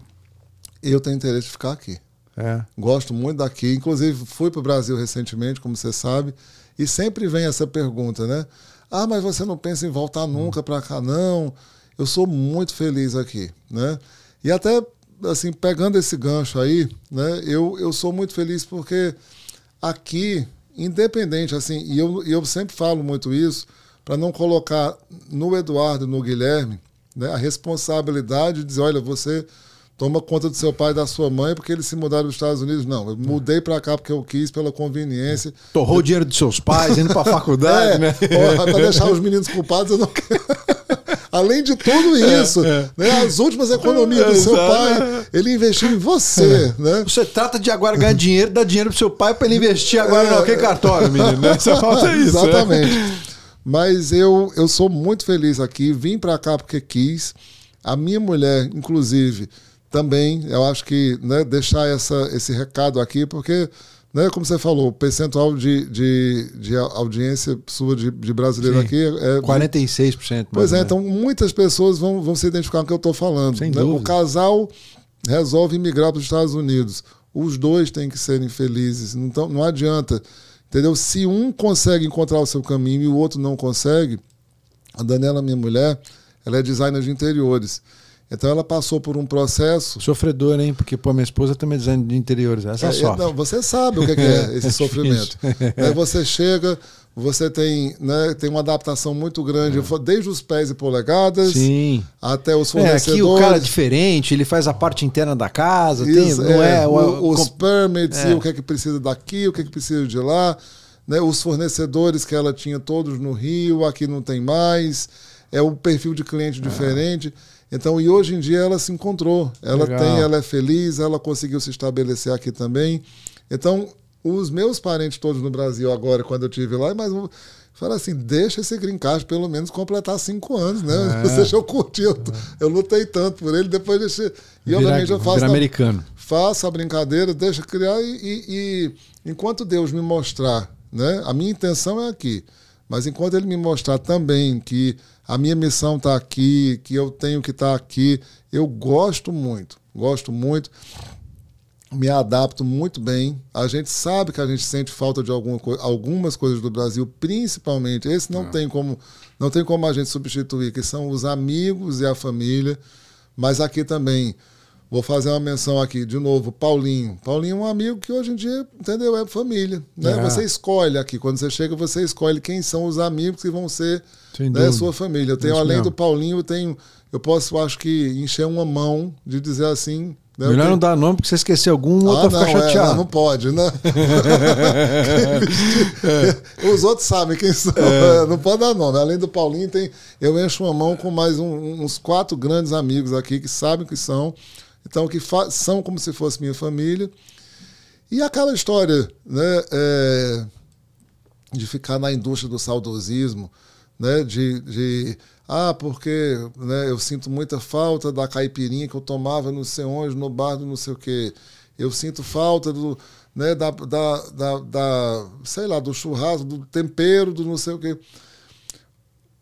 Eu tenho interesse de ficar aqui. É. Gosto muito daqui. Inclusive, fui para o Brasil recentemente, como você sabe, e sempre vem essa pergunta, né? Ah, mas você não pensa em voltar nunca para cá? Não. Eu sou muito feliz aqui, né? E até, assim, pegando esse gancho aí, né? Eu, eu sou muito feliz porque aqui, independente, assim, e eu, eu sempre falo muito isso, para não colocar no Eduardo, no Guilherme, né, a responsabilidade de dizer, olha, você toma conta do seu pai e da sua mãe porque eles se mudaram dos Estados Unidos. Não, eu mudei para cá porque eu quis, pela conveniência. Torrou o dinheiro dos seus pais, indo para a faculdade, É, né? para deixar os meninos culpados, eu não quero. Além de tudo isso, né, as últimas economias do seu pai, ele investiu em você, né? Você trata de agora ganhar dinheiro, dar dinheiro pro seu pai para ele investir agora É. no que cartório, menino. Né? Só falta isso. né? Exatamente. Mas eu, eu sou muito feliz aqui. Vim para cá porque quis. A minha mulher, inclusive, também, eu acho que né, deixar essa, esse recado aqui, porque, né, como você falou, o percentual de, de, de audiência sua de, de brasileiro Sim. aqui é. 46%. mais Pois é, então muitas pessoas vão, vão se identificar com o que eu estou falando. Sem né? O dúvida. casal resolve migrar para os Estados Unidos. Os dois têm que serem felizes. Então, não adianta. Entendeu? Se um consegue encontrar o seu caminho e o outro não consegue, a Daniela, minha mulher, ela é designer de interiores. Então ela passou por um processo. Sofredor, hein? Porque, pô, minha esposa também é design de interiores. Essa É, sofre. não, você sabe o que é, que é esse É sofrimento. Né, Você chega, você tem, né, tem uma adaptação muito grande, desde os pés e polegadas Sim. até os É, fornecedores. aqui o cara é diferente, ele faz a parte interna da casa, tem, Isso, não é, é, o- os com- permits é. e o que é que precisa daqui, o que é que precisa de lá, né? Os fornecedores que ela tinha todos no Rio, aqui não tem mais, é o perfil de cliente diferente. Então, e hoje em dia ela se encontrou. Ela Legal. tem, ela é feliz, ela conseguiu se estabelecer aqui também. Então, os meus parentes todos no Brasil agora, quando eu tive lá, mas fala assim, deixa esse green card pelo menos completar cinco anos, né? É. Deixa eu curtir. Eu, eu lutei tanto por ele, depois deixa. E obviamente eu faço. virar na- americano. faça a brincadeira, deixa criar e, e- e enquanto Deus me mostrar, né? A minha intenção é aqui, mas enquanto Ele me mostrar também que a minha missão está aqui, que eu tenho que estar aqui, eu gosto muito, gosto muito, me adapto muito bem. A gente sabe que a gente sente falta de alguma coi- algumas coisas do Brasil, principalmente. Esse não tem como não tem como a gente substituir, que são os amigos e a família. Mas aqui também vou fazer uma menção aqui de novo, Paulinho. Paulinho é um amigo que hoje em dia, entendeu, é família, né? É. Você escolhe aqui quando você chega, você escolhe quem são os amigos que vão ser né, sua família. Eu tenho Isso além mesmo. do Paulinho, eu tenho eu posso acho que encher uma mão de dizer assim, né? Melhor tenho- não dar nome, porque você esquecer algum, o outro ah, vai não, é, chateado. não, não pode, né? Os outros sabem quem são. É. Não pode dar nome. Além do Paulinho, tem, eu encho uma mão com mais um- uns quatro grandes amigos aqui que sabem que são. Então, que são como se fosse minha família. E aquela história né, é, de ficar na indústria do saudosismo, né, de, de ah, porque né, eu sinto muita falta da caipirinha que eu tomava não sei onde, no bar do não sei o quê. Eu sinto falta do, né, da, da, da, da, sei lá, do churrasco, do tempero, do não sei o quê.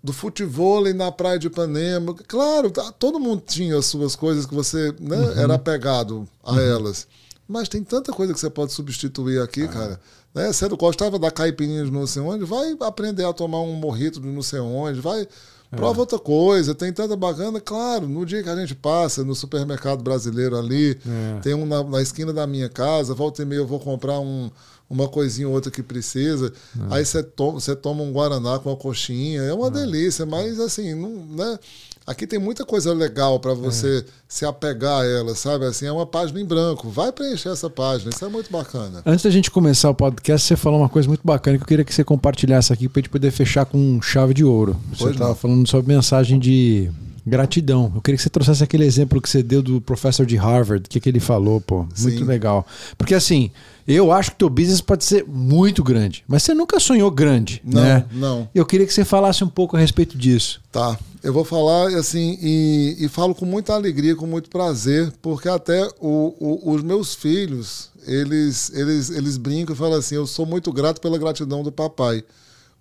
Do futebol na praia de Ipanema. Claro, tá, todo mundo tinha as suas coisas que você né, era apegado a elas. Mas tem tanta coisa que você pode substituir aqui, cara. Né? Você não gostava da caipirinha de não sei onde, vai aprender a tomar um morrito de não sei onde, vai. Prova outra coisa, tem tanta bacana. Claro, no dia que a gente passa no supermercado brasileiro ali, É. tem um na, na esquina da minha casa, volta e meia eu vou comprar um, uma coisinha ou outra que precisa. Aí você toma, você toma um Guaraná com uma coxinha, é uma delícia, mas assim, não, né? Aqui tem muita coisa legal para você se apegar a ela, sabe? Assim, é uma página em branco. Vai preencher essa página, isso é muito bacana. Antes da gente começar o podcast, você falou uma coisa muito bacana que eu queria que você compartilhasse aqui para a gente poder fechar com chave de ouro. Você estava falando sobre mensagem de, Gratidão. Eu queria que você trouxesse aquele exemplo que você deu do professor de Harvard, o que, que ele falou, pô. Muito Sim. legal. Porque assim, eu acho que teu business pode ser muito grande, mas você nunca sonhou grande, Não, né? não. Eu queria que você falasse um pouco a respeito disso. Tá. Eu vou falar assim, e, e falo com muita alegria, com muito prazer, porque até o- o- os meus filhos, eles, eles, eles brincam e falam assim: eu sou muito grato pela gratidão do papai.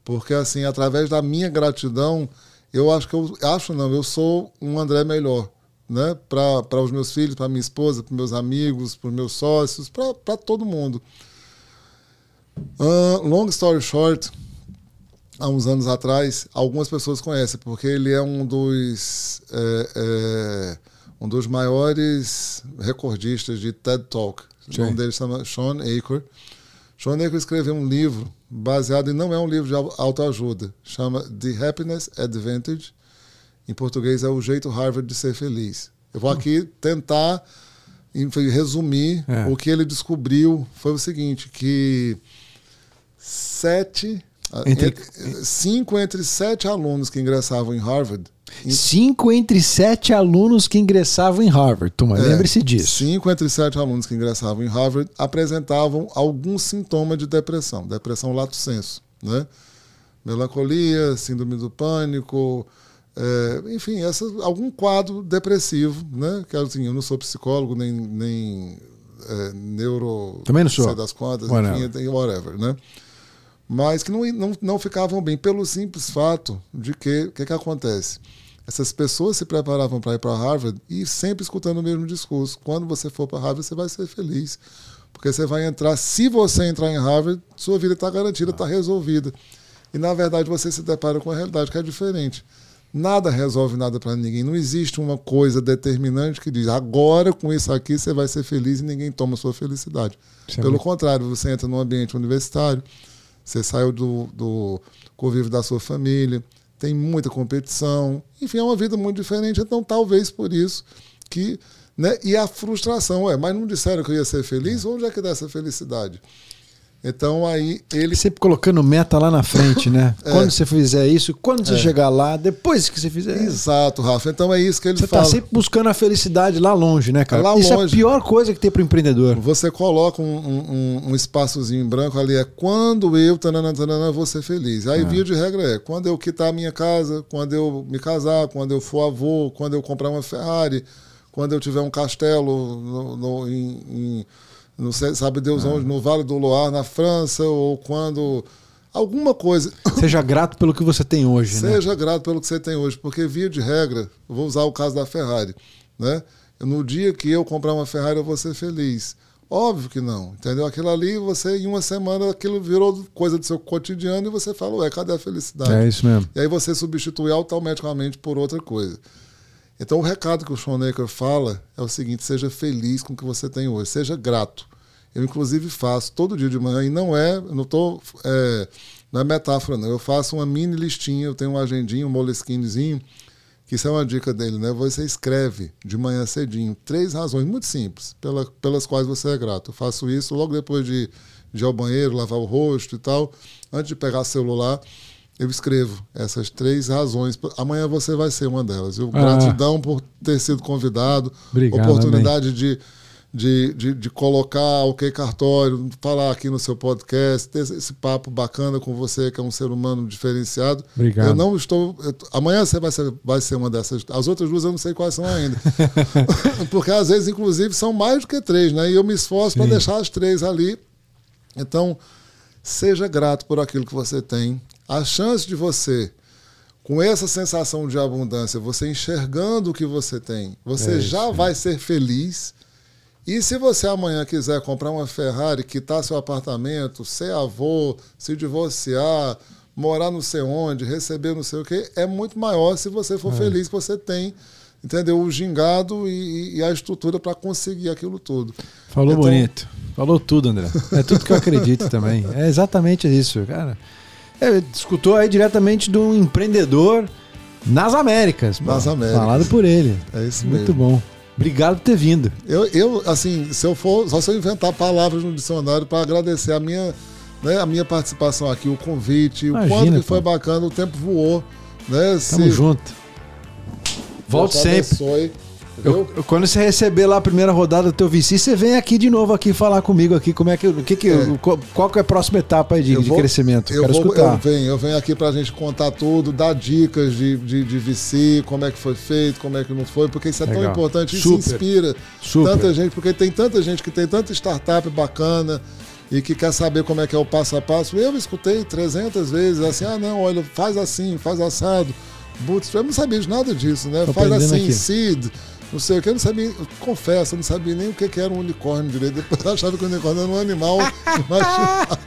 Porque, assim, através da minha gratidão, eu acho que eu. Acho não, eu sou um André melhor. Né? Para os meus filhos, para minha esposa, para meus amigos, para meus sócios, para todo mundo. Ah, long story short, há uns anos atrás, algumas pessoas conhecem, porque ele é um dos, é, é, um dos maiores recordistas de TED Talk. Sim. O nome dele chama Sean Aker. Sean Aker escreveu um livro baseado, e não é um livro de au- autoajuda, chama The Happiness Advantage. Em português é o jeito Harvard de ser feliz. Eu vou aqui tentar resumir É. o que ele descobriu. Foi o seguinte, que sete, entre- cinco entre sete alunos que ingressavam em Harvard. Cinco entre sete alunos que ingressavam em Harvard. Toma, é, lembre-se disso. Cinco entre sete alunos que ingressavam em Harvard apresentavam algum sintoma de depressão, depressão lato sensu, né? Melancolia, síndrome do pânico, é, enfim, essa, algum quadro depressivo, né? Que assim, eu não sou psicólogo nem, nem é, neuro. Também não sou. sei das contas, Whatever. enfim, whatever, né? Mas que não, não, não ficavam bem pelo simples fato de que o que, que acontece? Essas pessoas se preparavam para ir para Harvard e sempre escutando o mesmo discurso. Quando você for para Harvard, você vai ser feliz. Porque você vai entrar, se você entrar em Harvard, sua vida está garantida, está resolvida. E na verdade você se depara com a realidade que é diferente. Nada resolve nada para ninguém. Não existe uma coisa determinante que diz agora com isso aqui você vai ser feliz e ninguém toma sua felicidade. É Pelo contrário, você entra num ambiente universitário, você saiu do, do convívio da sua família, tem muita competição, enfim, é uma vida muito diferente. Então, talvez por isso que. Né? E a frustração, é, mas não disseram que eu ia ser feliz? Onde é que dá essa felicidade? Então, aí ele Sempre colocando meta lá na frente, né? É. Quando você fizer isso, quando você chegar lá, depois que você fizer. Exato, Rafa. Então é isso que ele Você fala. tá sempre buscando a felicidade lá longe, né, cara? Lá isso é a longe. pior coisa que tem pro empreendedor. Você coloca um, um, um- espaçozinho em branco ali, é quando eu, tanana, tanana, vou ser feliz. Aí, via de regra, é quando eu quitar a minha casa, quando eu me casar, quando eu for avô, quando eu comprar uma Ferrari, quando eu tiver um castelo no, no- em, em- não sei, sabe Deus onde, no Vale do Loire, na França, ou quando. Alguma coisa. Seja grato pelo que você tem hoje, né? Seja grato pelo que você tem hoje, porque via de regra, vou usar o caso da Ferrari, né? No dia que eu comprar uma Ferrari, eu vou ser feliz. Óbvio que não, entendeu? Aquilo ali, você em uma semana, aquilo virou coisa do seu cotidiano e você fala, ué, cadê a felicidade? É isso mesmo. E aí você substitui automaticamente por outra coisa. Então o recado que o Schonecker fala é o seguinte: seja feliz com o que você tem hoje, seja grato. Eu, inclusive, faço todo dia de manhã, e não é, não tô, é, não é metáfora, não. Eu faço uma mini listinha, eu tenho um agendinho, um molesquinezinho, que isso é uma dica dele, né? Você escreve de manhã cedinho três razões muito simples pela, pelas quais você é grato. Eu faço isso logo depois de, de ir ao banheiro, lavar o rosto e tal, antes de pegar celular. Eu escrevo essas três razões. Amanhã você vai ser uma delas. Eu, Ah. Gratidão por ter sido convidado. Obrigado, oportunidade de, de, de, de colocar o que cartório, falar aqui no seu podcast, ter esse papo bacana com você, que é um ser humano diferenciado. Obrigado. Eu não estou. eu amanhã você vai ser, vai ser uma dessas. As outras duas eu não sei quais são ainda. Porque às vezes, inclusive, são mais do que três, né? E eu me esforço para deixar as três ali. Então, seja grato por aquilo que você tem. A chance de você, com essa sensação de abundância, você enxergando o que você tem, você É isso, já vai ser feliz. E se você amanhã quiser comprar uma Ferrari, quitar seu apartamento, ser avô, se divorciar, morar não sei onde, receber não sei o quê, é muito maior se você for feliz que você tem, entendeu? O gingado e, e a estrutura para conseguir aquilo tudo. Falou Então- bonito. Falou tudo, André. É tudo que eu acredito também. É exatamente isso, cara. É, escutou aí diretamente de um empreendedor nas Américas. pô. Nas Américas. Falado por ele. É isso Muito mesmo. bom. Obrigado por ter vindo. Eu, eu, assim, se eu for, só se eu inventar palavras no dicionário para agradecer a minha, né, a minha participação aqui, o convite, o Imagina, quanto que pô. foi bacana, o tempo voou, né? Tamo Se- junto. Volto Deus te sempre. abençoe, Eu- quando você receber lá a primeira rodada do teu VC, você vem aqui de novo aqui falar comigo aqui como é que, o que que É. qual, qual que é a próxima etapa de, Eu de vou- crescimento? Eu, Quero vou, escutar. eu venho, eu venho aqui pra gente contar tudo, dar dicas de, de, de VC, como é que foi feito, como é que não foi, porque isso é tão Legal. importante, isso Super. inspira Super. tanta gente, porque tem tanta gente que tem tanta startup bacana e que quer saber como é que é o passo a passo. Eu escutei 300 vezes assim, ah não, olha, faz assim, faz assado, bootstrap, eu não sabia de nada disso, né? Tô faz assim, aqui. seed, não sei o que, eu não sabia, eu confesso, eu não sabia nem o que que era um unicórnio direito, depois eu achava que o unicórnio era um animal imaginário.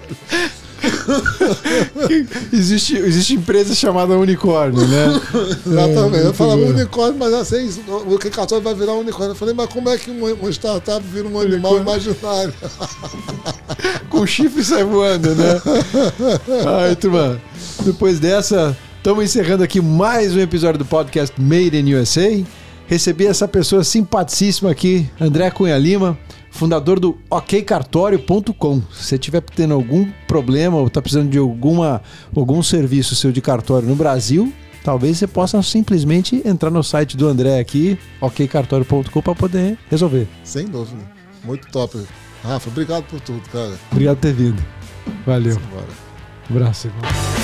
Existe, existe empresa chamada unicórnio, né? Exatamente. É, eu falava bom. unicórnio, mas assim, o que cartório vai virar um unicórnio. Eu falei, mas como é que um, um startup vira um animal imaginário? Com chifre sai voando, né? Ai, turma. Depois dessa, estamos encerrando aqui mais um episódio do podcast Made in USA. Recebi essa pessoa simpaticíssima aqui, André Cunha Lima, fundador do okcartório.com. Se você estiver tendo algum problema ou está precisando de alguma, algum serviço seu de cartório no Brasil, talvez você possa simplesmente entrar no site do André aqui, okcartório.com, para poder resolver. Sem dúvida. Muito top. Rafa, obrigado por tudo, cara. Obrigado por ter vindo. Valeu. Um abraço, irmão.